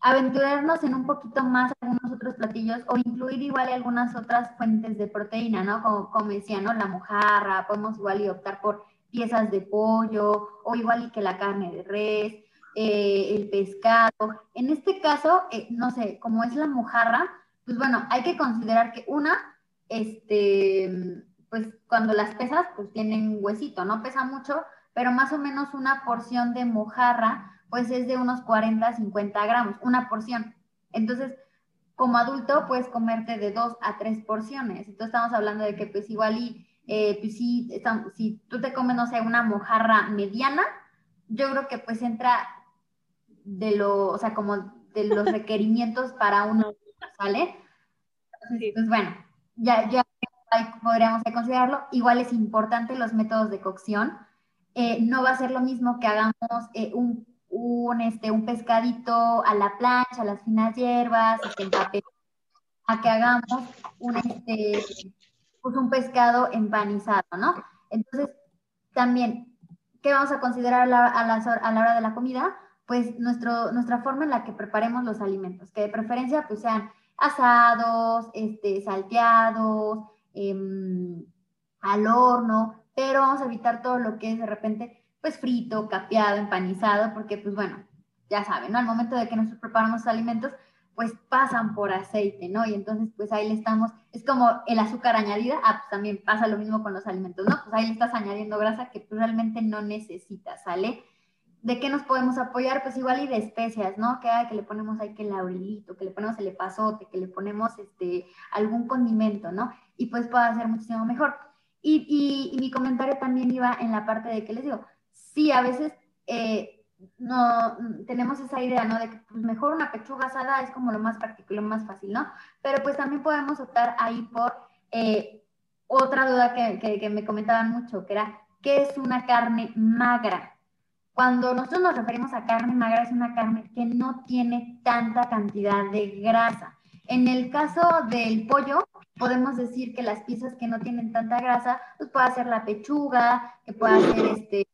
aventurarnos en un poquito más algunos otros platillos o incluir igual algunas otras fuentes de proteína, ¿no? Como, como decía, ¿no? La mojarra, podemos igual y optar por piezas de pollo o igual y que la carne de res, eh, el pescado. En este caso, eh, no sé, como es la mojarra, pues bueno, hay que considerar que una, este, pues cuando las pesas, pues tienen huesito, no pesa mucho, pero más o menos una porción de mojarra, pues es de unos 40, 50 gramos, una porción. Entonces, como adulto, puedes comerte de dos a tres porciones. Entonces, estamos hablando de que, pues igual y, eh, pues si, si tú te comes, no sé, una mojarra mediana, yo creo que pues entra de lo, o sea, como de los <laughs> requerimientos para uno, ¿sale? pues bueno, ya, ya podríamos considerarlo. Igual es importante los métodos de cocción. Eh, no va a ser lo mismo que hagamos eh, un, este, un pescadito a la plancha, a las finas hierbas, este, a que hagamos un, este, pues un pescado empanizado, ¿no? Entonces, también, ¿qué vamos a considerar a la, hora de la comida? pues nuestro, nuestra forma en la que preparemos los alimentos, que de preferencia pues sean asados, este, salteados, em, al horno, pero vamos a evitar todo lo que es de repente pues frito, capeado, empanizado, porque pues bueno, ya saben, ¿no? Al momento de que nosotros preparamos los alimentos, pues pasan por aceite, ¿no? Y entonces pues ahí le estamos, es como el azúcar añadida, ah, pues también pasa lo mismo con los alimentos, ¿no? Pues ahí le estás añadiendo grasa que pues, realmente no necesitas, ¿sale? ¿De qué nos podemos apoyar? Pues igual y de especias, ¿no? Que, que le ponemos ahí que el que le ponemos el epazote, que le ponemos este, algún condimento, ¿no? Y pues puede ser muchísimo mejor. Y, mi comentario también iba en la parte de que les digo, sí, a veces eh, no tenemos esa idea, ¿no? De que pues, mejor una pechuga asada es como lo más práctico lo más fácil, ¿no? Pero pues también podemos optar ahí por eh, otra duda que, que, que me comentaban mucho, que era, ¿qué es una carne magra? Cuando nosotros nos referimos a carne magra, es una carne que no tiene tanta cantidad de grasa. En el caso del pollo, podemos decir que las piezas que no tienen tanta grasa, pues puede ser la pechuga, que puede ser este,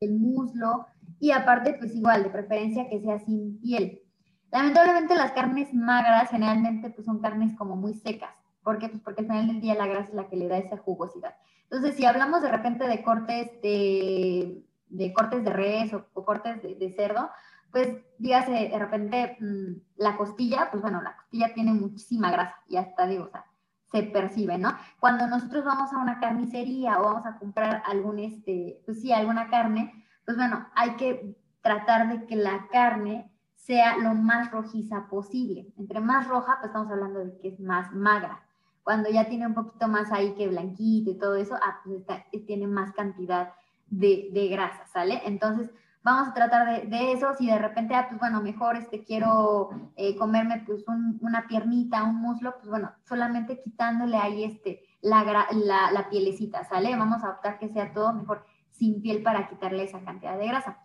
el muslo, y aparte, pues igual, de preferencia que sea sin piel. Lamentablemente las carnes magras generalmente pues son carnes como muy secas. ¿Por qué? Pues porque al final del día la grasa es la que le da esa jugosidad. Entonces, si hablamos de repente de cortes de de cortes de res o, cortes de, cerdo, pues dígase de repente mm, la costilla, pues bueno, la costilla tiene muchísima grasa y hasta digo, o sea, se percibe, ¿no? Cuando nosotros vamos a una carnicería o vamos a comprar algún, este, pues sí, alguna carne, pues bueno, hay que tratar de que la carne sea lo más rojiza posible. Entre más roja, pues estamos hablando de que es más magra. Cuando ya tiene un poquito más ahí que blanquito y todo eso, ah, pues tiene más cantidad de, grasa, ¿sale? Entonces, vamos a tratar de, eso, si de repente, ah, pues bueno, mejor este, quiero eh, comerme pues una piernita, un muslo, pues bueno, solamente quitándole ahí este, la, la, la pielecita, ¿sale? Vamos a optar que sea todo mejor sin piel para quitarle esa cantidad de grasa.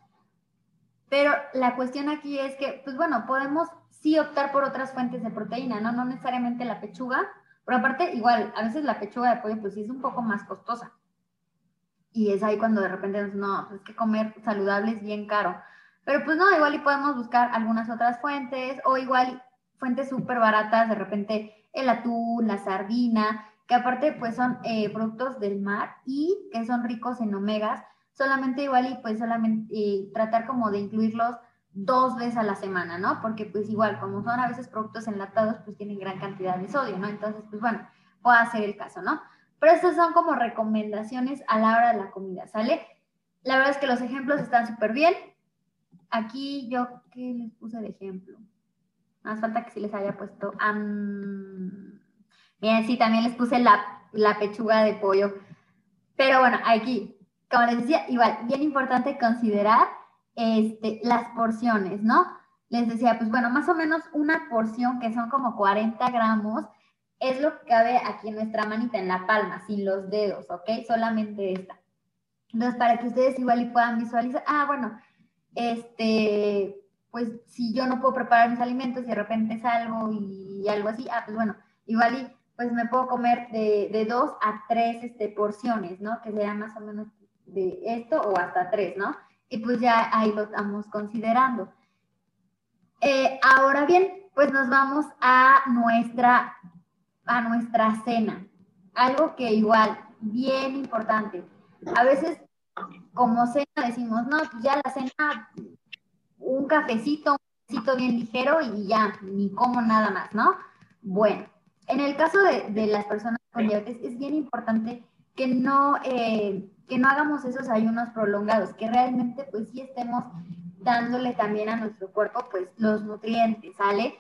Pero la cuestión aquí es que, pues bueno, podemos sí optar por otras fuentes de proteína, ¿no? No necesariamente la pechuga, pero aparte, igual, a veces la pechuga de pollo, pues sí es un poco más costosa. Y es ahí cuando de repente no, pues es que comer saludable es bien caro. Pero pues no, igual y podemos buscar algunas otras fuentes o igual fuentes súper baratas, de repente el atún, la sardina, que aparte pues son eh, productos del mar y que son ricos en omegas, solamente igual y pues solamente tratar como de incluirlos dos veces a la semana, ¿no? Porque pues igual, como son a veces productos enlatados, pues tienen gran cantidad de sodio, ¿no? Entonces, pues bueno, puede ser el caso, ¿no? Pero estas son como recomendaciones a la hora de la comida, ¿sale? La verdad es que los ejemplos están súper bien. Aquí yo, ¿qué les puse de ejemplo? Más falta que sí les haya puesto. bien, sí, también les puse la, la pechuga de pollo. Pero bueno, aquí, como les decía, igual, bien importante considerar este, las porciones, ¿no? Les decía, pues bueno, más o menos una porción que son como 40 gramos es lo que cabe aquí en nuestra manita, en la palma, sin los dedos, ¿ok? Solamente esta. Entonces, para que ustedes igual y puedan visualizar, ah, bueno, este, pues si yo no puedo preparar mis alimentos y de repente salgo y algo así, ah, pues bueno, igual y pues me puedo comer de, dos a tres este, porciones, ¿no? Que sean más o menos de esto o hasta tres, ¿no? Y pues ya ahí lo estamos considerando. Eh, ahora bien, pues nos vamos a nuestra a nuestra cena. Algo que igual, bien importante. A veces como cena decimos, no, pues ya la cena, un cafecito, un cafecito bien ligero y ya, ni como nada más, ¿no? Bueno, en el caso de, las personas con diabetes es bien importante que no, eh, que no hagamos esos ayunos prolongados, que realmente pues sí estemos dándole también a nuestro cuerpo pues los nutrientes, ¿sale?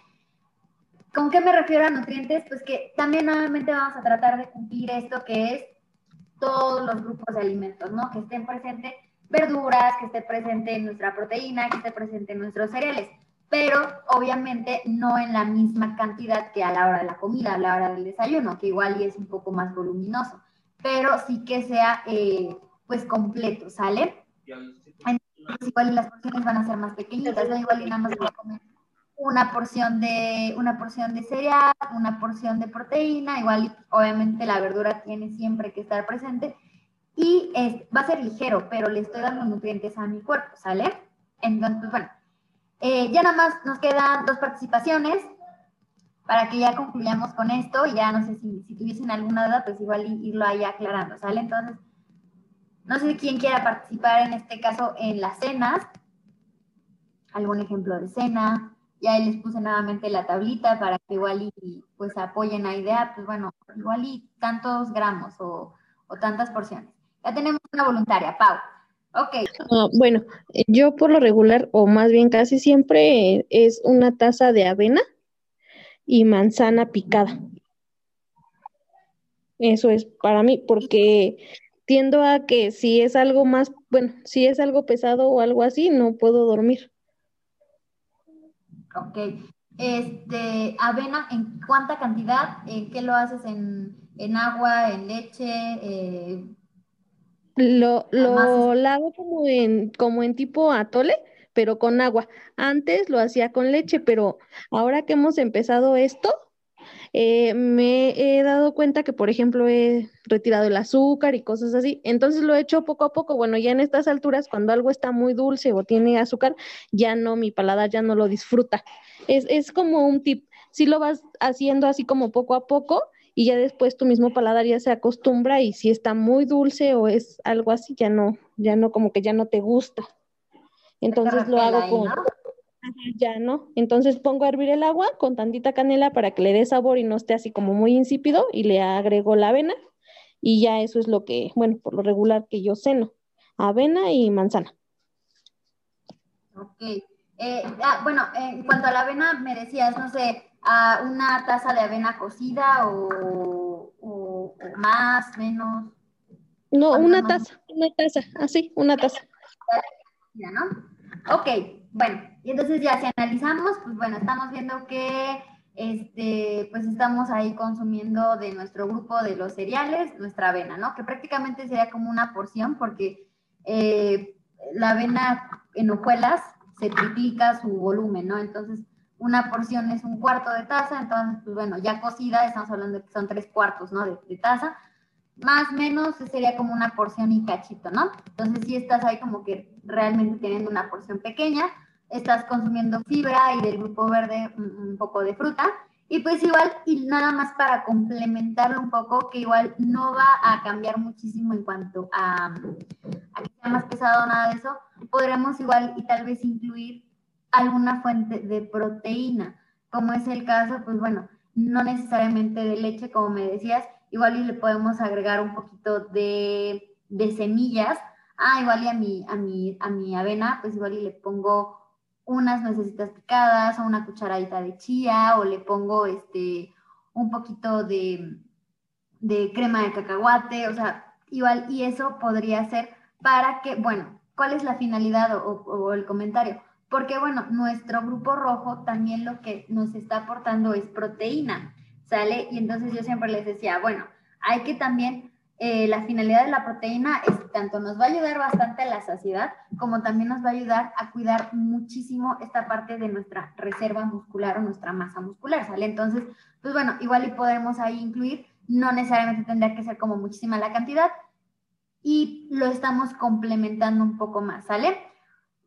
¿Con qué me refiero a nutrientes? Pues que también nuevamente vamos a tratar de cumplir esto que es todos los grupos de alimentos, ¿no? Que estén presentes verduras, que esté presente nuestra proteína, que esté presente nuestros cereales, pero obviamente no en la misma cantidad que a la hora de la comida, a la hora del desayuno, que igual y es un poco más voluminoso, pero sí que sea eh, pues completo, ¿sale? Entonces, igual las porciones van a ser más pequeñitas, ¿no? igual y nada más voy a comer una porción de, una porción de cereal, una porción de proteína, igual obviamente la verdura tiene siempre que estar presente y va a ser ligero, pero le estoy dando nutrientes a mi cuerpo, ¿sale? Entonces, pues, bueno, eh, ya nada más nos quedan dos participaciones para que ya concluyamos con esto y ya no sé si, si tuviesen alguna duda, pues igual irlo ahí aclarando, ¿sale? Entonces, no sé quién quiera participar en este caso en las cenas, algún ejemplo de cena, ya ahí les puse nuevamente la tablita para que igual y pues apoyen la idea, pues bueno, igual y tantos gramos o, tantas porciones. Ya tenemos una voluntaria, Pau. Ok. Ah, bueno, yo por lo regular, o más bien casi siempre, es una taza de avena y manzana picada. Eso es para mí, porque tiendo a que si es algo más, bueno, si es algo pesado o algo así, no puedo dormir. Ok. Este, avena, ¿en cuánta cantidad? ¿En qué lo haces? ¿En, agua, en leche? Eh, lo, lo hago como en, como en tipo atole, pero con agua. Antes lo hacía con leche, pero ahora que hemos empezado esto, eh, me he dado cuenta que, por ejemplo, he retirado el azúcar y cosas así. Entonces lo he hecho poco a poco. Bueno, ya en estas alturas, cuando algo está muy dulce o tiene azúcar, ya no, mi paladar ya no lo disfruta. Es, es como un tip. Si lo vas haciendo así como poco a poco y ya después tu mismo paladar ya se acostumbra y si está muy dulce o es algo así, ya no, ya no, como que ya no te gusta. Entonces lo hago con ya no. Entonces pongo a hervir el agua con tantita canela para que le dé sabor y no esté así como muy insípido y le agrego la avena y ya eso es lo que, bueno, por lo regular que yo ceno, avena y manzana. Ok. Eh, ah, bueno, en cuanto a la avena, me decías, no sé, a una taza de avena cocida o, o más, menos. No, una taza, una taza, así, una taza. ¿no? Ok, bueno, y entonces ya si analizamos, pues bueno, estamos viendo que este, pues estamos ahí consumiendo de nuestro grupo de los cereales nuestra avena, ¿no? Que prácticamente sería como una porción porque eh, la avena en hojuelas se triplica su volumen, ¿no? Entonces, una porción es un cuarto de taza, entonces, pues bueno, ya cocida, estamos hablando de que son tres cuartos, ¿no? De, taza, más menos sería como una porción y cachito, ¿no? Entonces, si estás ahí como que realmente teniendo una porción pequeña, estás consumiendo fibra y del grupo verde un, poco de fruta, y pues igual, y nada más para complementarlo un poco, que igual no va a cambiar muchísimo en cuanto a, que sea más pesado, nada de eso, podremos igual y tal vez incluir alguna fuente de proteína, como es el caso, pues bueno, no necesariamente de leche, como me decías, igual y le podemos agregar un poquito de, de semillas. Ah, igual y a mi, a, mi, a mi avena, pues igual y le pongo unas nuecesitas picadas o una cucharadita de chía o le pongo este un poquito de, de crema de cacahuate, o sea, igual y eso podría ser para que, bueno, ¿cuál es la finalidad o, o el comentario? porque bueno, nuestro grupo rojo también lo que nos está aportando es proteína, ¿sale? Y entonces yo siempre les decía, bueno, hay que también, eh, la finalidad de la proteína es tanto nos va a ayudar bastante a la saciedad, como también nos va a ayudar a cuidar muchísimo esta parte de nuestra reserva muscular o nuestra masa muscular, ¿sale? Entonces, pues bueno, igual y podemos ahí incluir, no necesariamente tendría que ser como muchísima la cantidad, y lo estamos complementando un poco más, ¿sale?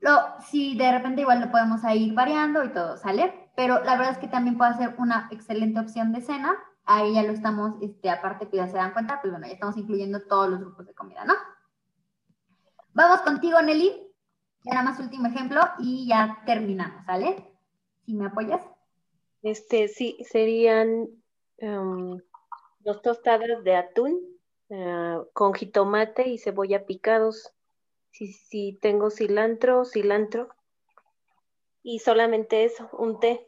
Lo, si de repente igual lo podemos ir variando y todo, ¿sale? Pero la verdad es que también puede ser una excelente opción de cena. Ahí ya lo estamos, este, aparte que ya se dan cuenta, pues bueno, ya estamos incluyendo todos los grupos de comida, ¿no? Vamos contigo, Nelly. Ya nada más último ejemplo y ya terminamos, ¿sale? Si me apoyas. Este, sí, serían um, dos tostadas de atún uh, con jitomate y cebolla picados si, si tengo cilantro, cilantro. Y solamente eso, un té.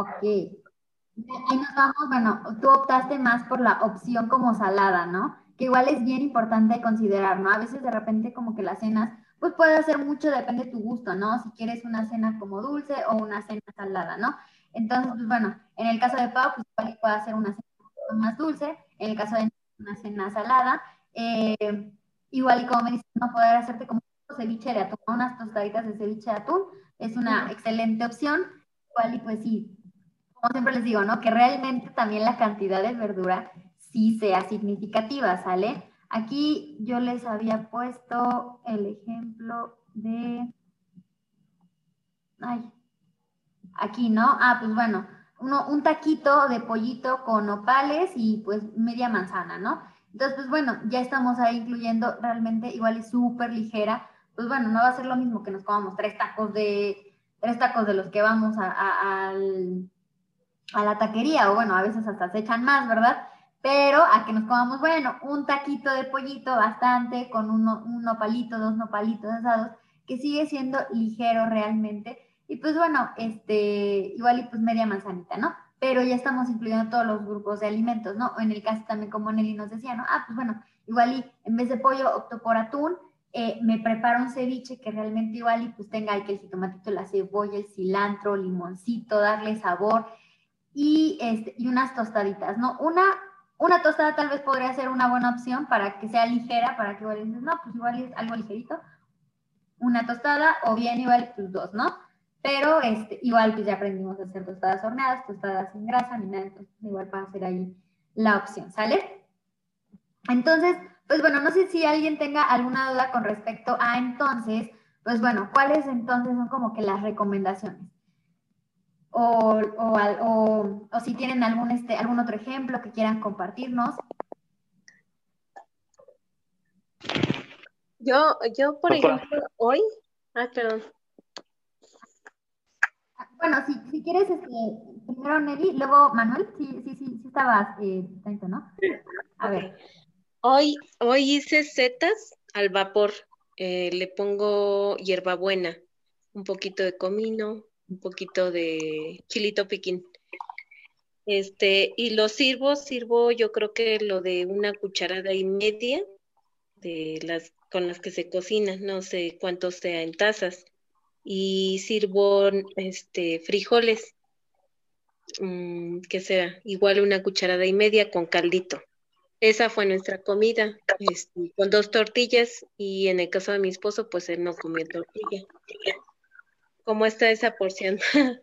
Ok. Ahí nos vamos, bueno, tú optaste más por la opción como salada, ¿no? Que igual es bien importante considerar, ¿no? A veces de repente como que las cenas, pues puede hacer mucho, depende de tu gusto, ¿no? Si quieres una cena como dulce o una cena salada, ¿no? Entonces, pues bueno, en el caso de Pau, pues igual puede hacer una cena más dulce, en el caso de una cena salada, eh, igual y como me dicen, no poder hacerte como un ceviche de atún, unas tostaditas de ceviche de atún, es una excelente opción. Igual y pues sí, como siempre les digo, ¿no? Que realmente también la cantidad de verdura sí sea significativa, ¿sale? Aquí yo les había puesto el ejemplo de... Ay, aquí, ¿no? Ah, pues bueno, uno, un taquito de pollito con opales y pues media manzana, ¿no? Entonces, pues bueno, ya estamos ahí incluyendo realmente igual y súper ligera. Pues bueno, no va a ser lo mismo que nos comamos tres tacos de, tres tacos de los que vamos a, a, la taquería, o bueno, a veces hasta se echan más, ¿verdad? Pero a que nos comamos, bueno, un taquito de pollito bastante, con uno, un nopalito, dos nopalitos asados, que sigue siendo ligero realmente. Y pues bueno, este, igual y pues media manzanita, ¿no? pero ya estamos incluyendo todos los grupos de alimentos, ¿no? O en el caso también como Nelly nos decía, ¿no? Ah, pues bueno, igual y en vez de pollo opto por atún, eh, me preparo un ceviche que realmente igual y pues tenga ahí que el jitomatito, la cebolla, el cilantro, limoncito, darle sabor y, este, y unas tostaditas, ¿no? Una, una tostada tal vez podría ser una buena opción para que sea ligera, para que igual dices, no, pues igual es algo ligerito, una tostada o bien igual tus dos, ¿no? Pero este, igual pues ya aprendimos a hacer tostadas horneadas, tostadas sin grasa, ni nada, entonces igual a hacer ahí la opción, ¿sale? Entonces, pues bueno, no sé si alguien tenga alguna duda con respecto a entonces, pues bueno, ¿cuáles entonces son como que las recomendaciones? O, o, o, si tienen algún, este, algún otro ejemplo que quieran compartirnos. Yo, yo, por ejemplo, hoy, ah, perdón. Bueno, si, si quieres, este, primero Nelly, luego Manuel, sí, sí, sí, sí estabas, eh, ¿no? A ver. Hoy, hoy hice setas al vapor. Eh, le pongo hierbabuena, un poquito de comino, un poquito de chilito piquín. Este, y lo sirvo, sirvo yo creo que lo de una cucharada y media de las con las que se cocina, no sé cuántos sea en tazas. Y sirvo este frijoles, mm, que sea igual una cucharada y media con caldito. Esa fue nuestra comida, este, con dos tortillas y en el caso de mi esposo, pues él no comió tortilla. ¿Cómo está esa porción? <laughs>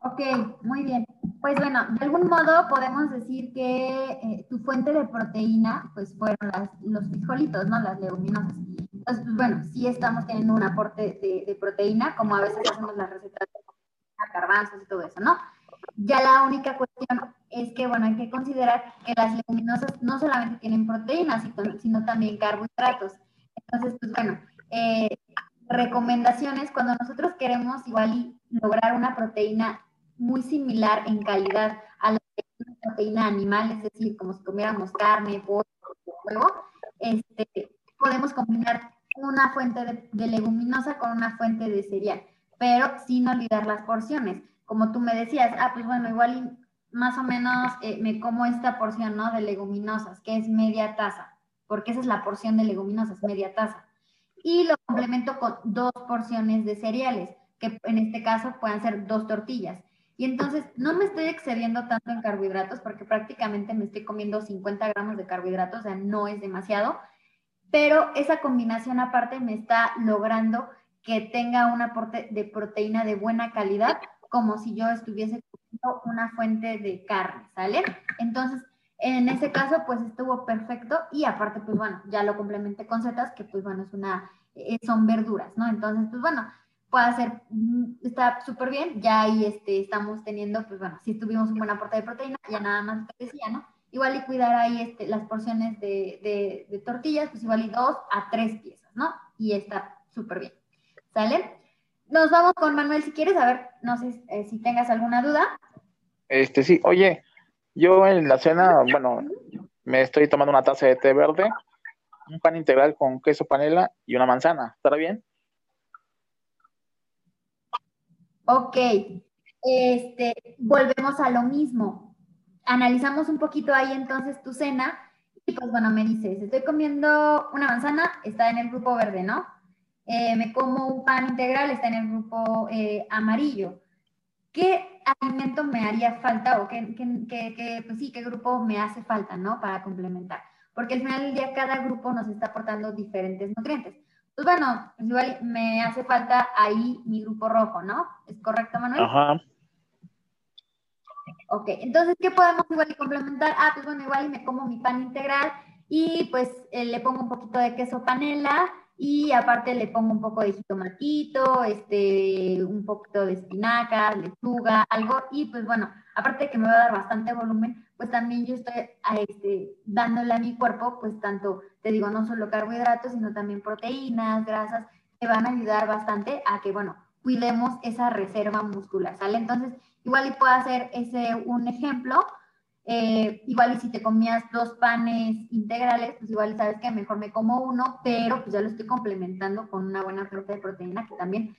ok, muy bien. Pues bueno, de algún modo podemos decir que eh, tu fuente de proteína, pues fueron los frijolitos, ¿no? Las leguminosas. Entonces, pues bueno, sí estamos teniendo un aporte de, proteína, como a veces hacemos las recetas de garbanzos y todo eso, ¿no? Ya la única cuestión es que, bueno, hay que considerar que las leguminosas no solamente tienen proteínas, sino también carbohidratos. Entonces, pues bueno, eh, recomendaciones cuando nosotros queremos igual lograr una proteína muy similar en calidad a la proteína animal, es decir, como si comiéramos carne, pollo, huevo, este, podemos combinar una fuente de, leguminosa con una fuente de cereal, pero sin olvidar las porciones como tú me decías, ah, pues bueno, igual más o menos eh, me como esta porción, ¿no? De leguminosas, que es media taza, porque esa es la porción de leguminosas, media taza. Y lo complemento con dos porciones de cereales, que en este caso puedan ser dos tortillas. Y entonces no me estoy excediendo tanto en carbohidratos porque prácticamente me estoy comiendo 50 gramos de carbohidratos, o sea, no es demasiado, pero esa combinación aparte me está logrando que tenga un aporte de proteína de buena calidad como si yo estuviese comiendo una fuente de carne, ¿sale? Entonces, en ese caso, pues estuvo perfecto y aparte, pues bueno, ya lo complementé con setas, que pues bueno, es una, eh, son verduras, ¿no? Entonces, pues bueno, puede ser, mm, está súper bien, ya ahí este, estamos teniendo, pues bueno, si tuvimos un buen aporte de proteína, ya nada más que decía, ¿no? Igual y cuidar ahí este, las porciones de, de, de tortillas, pues igual y dos a tres piezas, ¿no? Y está súper bien, ¿sale? nos vamos con Manuel si quieres, a ver, no sé eh, si tengas alguna duda. Este, sí, oye, yo en la cena, bueno, me estoy tomando una taza de té verde, un pan integral con queso panela y una manzana, ¿estará bien? Ok, este, volvemos a lo mismo. Analizamos un poquito ahí entonces tu cena y pues bueno, me dices, estoy comiendo una manzana, está en el grupo verde, ¿no? Eh, me como un pan integral, está en el grupo eh, amarillo. ¿Qué alimento me haría falta o qué, qué, pues sí, qué grupo me hace falta, ¿no? Para complementar. Porque al final del día cada grupo nos está aportando diferentes nutrientes. Pues bueno, pues igual me hace falta ahí mi grupo rojo, ¿no? ¿Es correcto, Manuel? Ajá. Ok, entonces, ¿qué podemos igual complementar? Ah, pues bueno, igual me como mi pan integral y pues eh, le pongo un poquito de queso panela y aparte le pongo un poco de jitomatito, este, un poquito de espinaca, lechuga, algo. Y pues bueno, aparte de que me va a dar bastante volumen, pues también yo estoy este, dándole a mi cuerpo, pues tanto, te digo, no solo carbohidratos, sino también proteínas, grasas, que van a ayudar bastante a que, bueno, cuidemos esa reserva muscular, ¿sale? Entonces, igual y puedo hacer ese un ejemplo eh, igual y si te comías dos panes integrales, pues igual sabes que mejor me como uno, pero pues ya lo estoy complementando con una buena fuente de proteína que también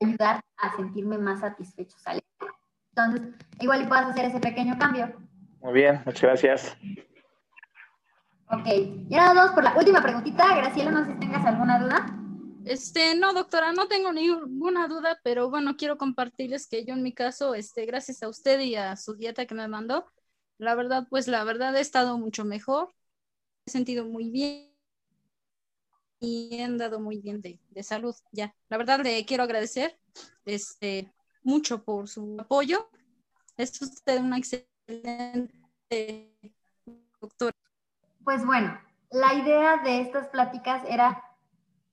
me va a ayudar a sentirme más satisfecho, ¿sale? Entonces, igual y puedas hacer ese pequeño cambio. Muy bien, muchas gracias. Ok, y ahora vamos por la última preguntita. Graciela, no sé si tengas alguna duda. Este, no, doctora, no tengo ninguna duda, pero bueno, quiero compartirles que yo en mi caso, este, gracias a usted y a su dieta que me mandó, la verdad, pues la verdad he estado mucho mejor, he sentido muy bien y he andado muy bien de, salud ya. La verdad le quiero agradecer este, mucho por su apoyo. Es usted una excelente doctora. Pues bueno, la idea de estas pláticas era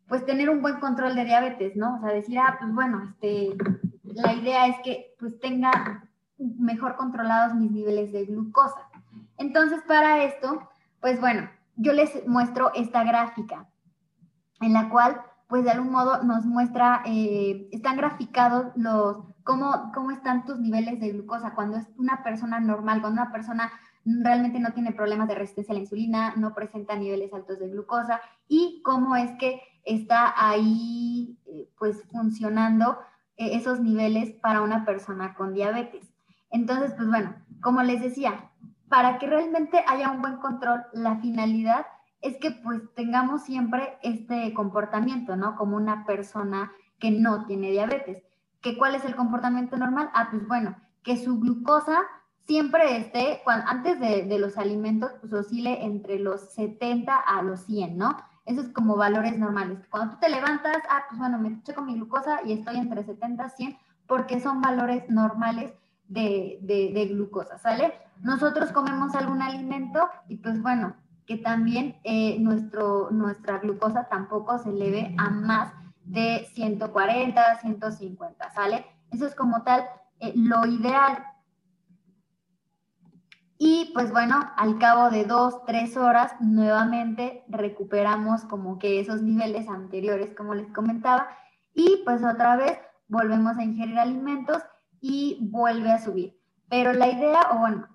pues tener un buen control de diabetes, ¿no? O sea, decir, ah, pues bueno, este, la idea es que pues tenga mejor controlados mis niveles de glucosa. Entonces, para esto, pues bueno, yo les muestro esta gráfica en la cual, pues de algún modo nos muestra, eh, están graficados los, cómo, cómo están tus niveles de glucosa cuando es una persona normal, cuando una persona realmente no tiene problemas de resistencia a la insulina, no presenta niveles altos de glucosa y cómo es que está ahí eh, pues funcionando eh, esos niveles para una persona con diabetes. Entonces, pues bueno, como les decía, para que realmente haya un buen control, la finalidad es que pues tengamos siempre este comportamiento, ¿no? Como una persona que no tiene diabetes. ¿Que ¿Cuál es el comportamiento normal? Ah, pues bueno, que su glucosa siempre esté, antes de, los alimentos, pues oscile entre los 70 a los 100, ¿no? Eso es como valores normales. Cuando tú te levantas, ah, pues bueno, me checo mi glucosa y estoy entre 70 a 100, porque son valores normales de, glucosa, ¿sale? Nosotros comemos algún alimento y pues bueno, que también eh, nuestro, nuestra glucosa tampoco se eleve a más de 140, 150, ¿sale? Eso es como tal eh, lo ideal. Y pues bueno, al cabo de dos, tres horas, nuevamente recuperamos como que esos niveles anteriores, como les comentaba, y pues otra vez volvemos a ingerir alimentos y vuelve a subir. Pero la idea, o bueno,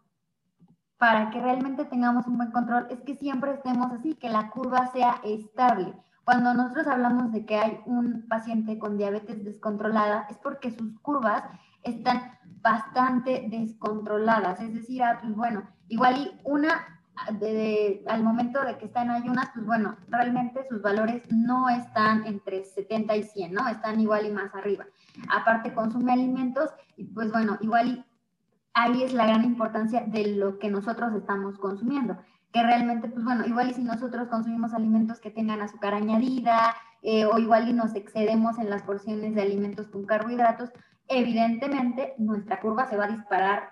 para que realmente tengamos un buen control, es que siempre estemos así, que la curva sea estable. Cuando nosotros hablamos de que hay un paciente con diabetes descontrolada, es porque sus curvas están bastante descontroladas. Es decir, ah, pues bueno, igual y una de, al momento de que está en ayunas, pues bueno, realmente sus valores no están entre 70 y 100, ¿no? Están igual y más arriba. Aparte consume alimentos y pues bueno, igual y ahí es la gran importancia de lo que nosotros estamos consumiendo que realmente, pues bueno, igual y si nosotros consumimos alimentos que tengan azúcar añadida eh, o igual y nos excedemos en las porciones de alimentos con carbohidratos, evidentemente nuestra curva se va a disparar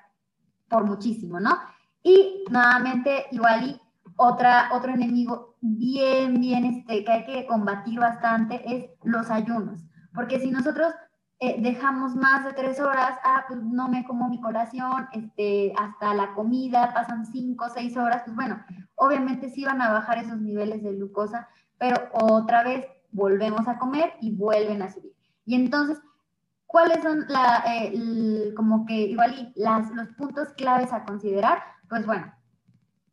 por muchísimo, ¿no? Y nuevamente, igual y otra, otro enemigo bien, bien, este, que hay que combatir bastante es los ayunos, porque si nosotros eh, dejamos más de tres horas, ah, pues no me como mi colación, este, hasta la comida, pasan cinco, seis horas, pues bueno, obviamente sí van a bajar esos niveles de glucosa, pero otra vez volvemos a comer y vuelven a subir. Y entonces, ¿cuáles son la, eh, como que igual las, los puntos claves a considerar? Pues bueno,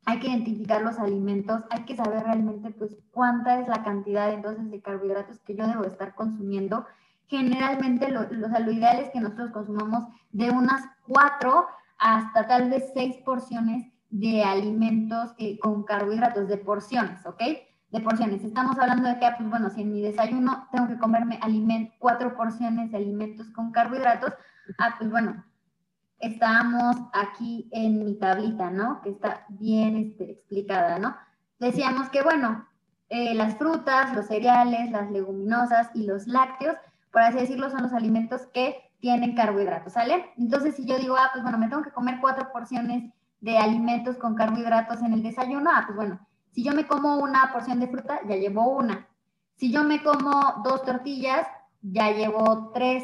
hay que identificar los alimentos, hay que saber realmente pues cuánta es la cantidad entonces de carbohidratos que yo debo estar consumiendo generalmente lo, lo, ideal es que nosotros consumamos de unas cuatro hasta tal vez seis porciones de alimentos eh, con carbohidratos, de porciones, ¿ok? De porciones. Estamos hablando de que, pues bueno, si en mi desayuno tengo que comerme cuatro porciones de alimentos con carbohidratos, ah, pues bueno, estamos aquí en mi tablita, ¿no? Que está bien este, explicada, ¿no? Decíamos que, bueno, eh, las frutas, los cereales, las leguminosas y los lácteos por así decirlo, son los alimentos que tienen carbohidratos, ¿sale? Entonces, si yo digo, ah, pues bueno, me tengo que comer cuatro porciones de alimentos con carbohidratos en el desayuno, ah, pues bueno, si yo me como una porción de fruta, ya llevo una. Si yo me como dos tortillas, ya llevo tres.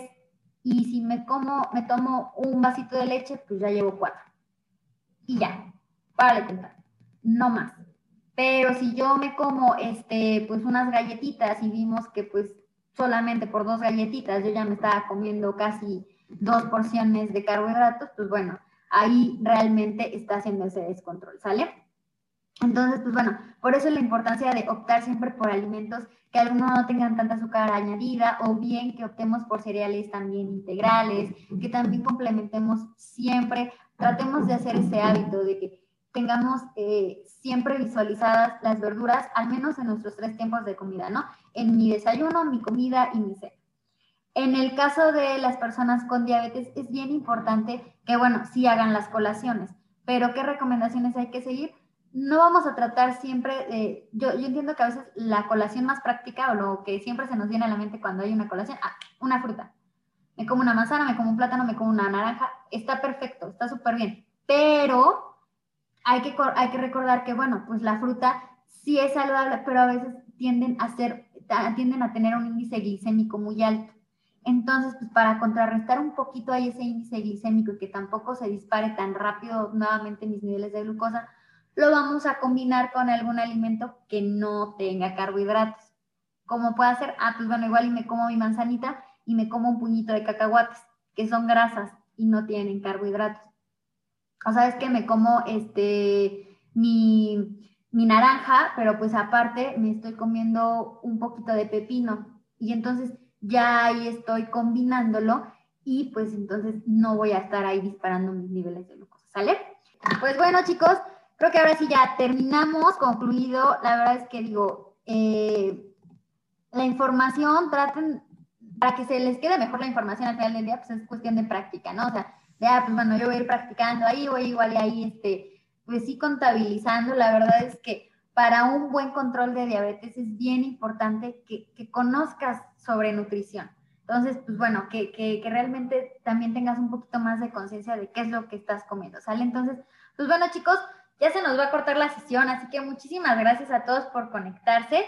Y si me como, me tomo un vasito de leche, pues ya llevo cuatro. Y ya, para de contar, no más. Pero si yo me como, este, pues unas galletitas y vimos que pues solamente por dos galletitas yo ya me estaba comiendo casi dos porciones de carbohidratos, pues bueno, ahí realmente está haciendo ese descontrol, ¿sale? Entonces, pues bueno, por eso la importancia de optar siempre por alimentos que algunos no tengan tanta azúcar añadida o bien que optemos por cereales también integrales, que también complementemos siempre, tratemos de hacer ese hábito de que tengamos eh, siempre visualizadas las verduras, al menos en nuestros tres tiempos de comida, ¿no? En mi desayuno, mi comida y mi cena. En el caso de las personas con diabetes, es bien importante que, bueno, sí hagan las colaciones, pero ¿qué recomendaciones hay que seguir? No vamos a tratar siempre de, yo, yo entiendo que a veces la colación más práctica o lo que siempre se nos viene a la mente cuando hay una colación, ah, una fruta. Me como una manzana, me como un plátano, me como una naranja, está perfecto, está súper bien, pero hay que, hay que recordar que, bueno, pues la fruta sí es saludable, pero a veces tienden a, ser, tienden a tener un índice glicémico muy alto. Entonces, pues para contrarrestar un poquito ahí ese índice glicémico y que tampoco se dispare tan rápido nuevamente mis niveles de glucosa, lo vamos a combinar con algún alimento que no tenga carbohidratos. ¿Cómo puede ser? Ah, pues bueno, igual y me como mi manzanita y me como un puñito de cacahuates, que son grasas y no tienen carbohidratos o sabes que me como este, mi, naranja, pero pues aparte me estoy comiendo un poquito de pepino y entonces ya ahí estoy combinándolo y pues entonces no voy a estar ahí disparando mis niveles de glucosa, ¿sale? Pues bueno chicos, creo que ahora sí ya terminamos, concluido. La verdad es que digo, eh, la información, traten, para que se les quede mejor la información al final del día, pues es cuestión de práctica, ¿no? O sea, ya, pues bueno, yo voy a ir practicando ahí, voy igual y ahí, este, pues sí contabilizando. La verdad es que para un buen control de diabetes es bien importante que, que conozcas sobre nutrición. Entonces, pues bueno, que, que, que, realmente también tengas un poquito más de conciencia de qué es lo que estás comiendo, ¿sale? Entonces, pues bueno, chicos, ya se nos va a cortar la sesión, así que muchísimas gracias a todos por conectarse.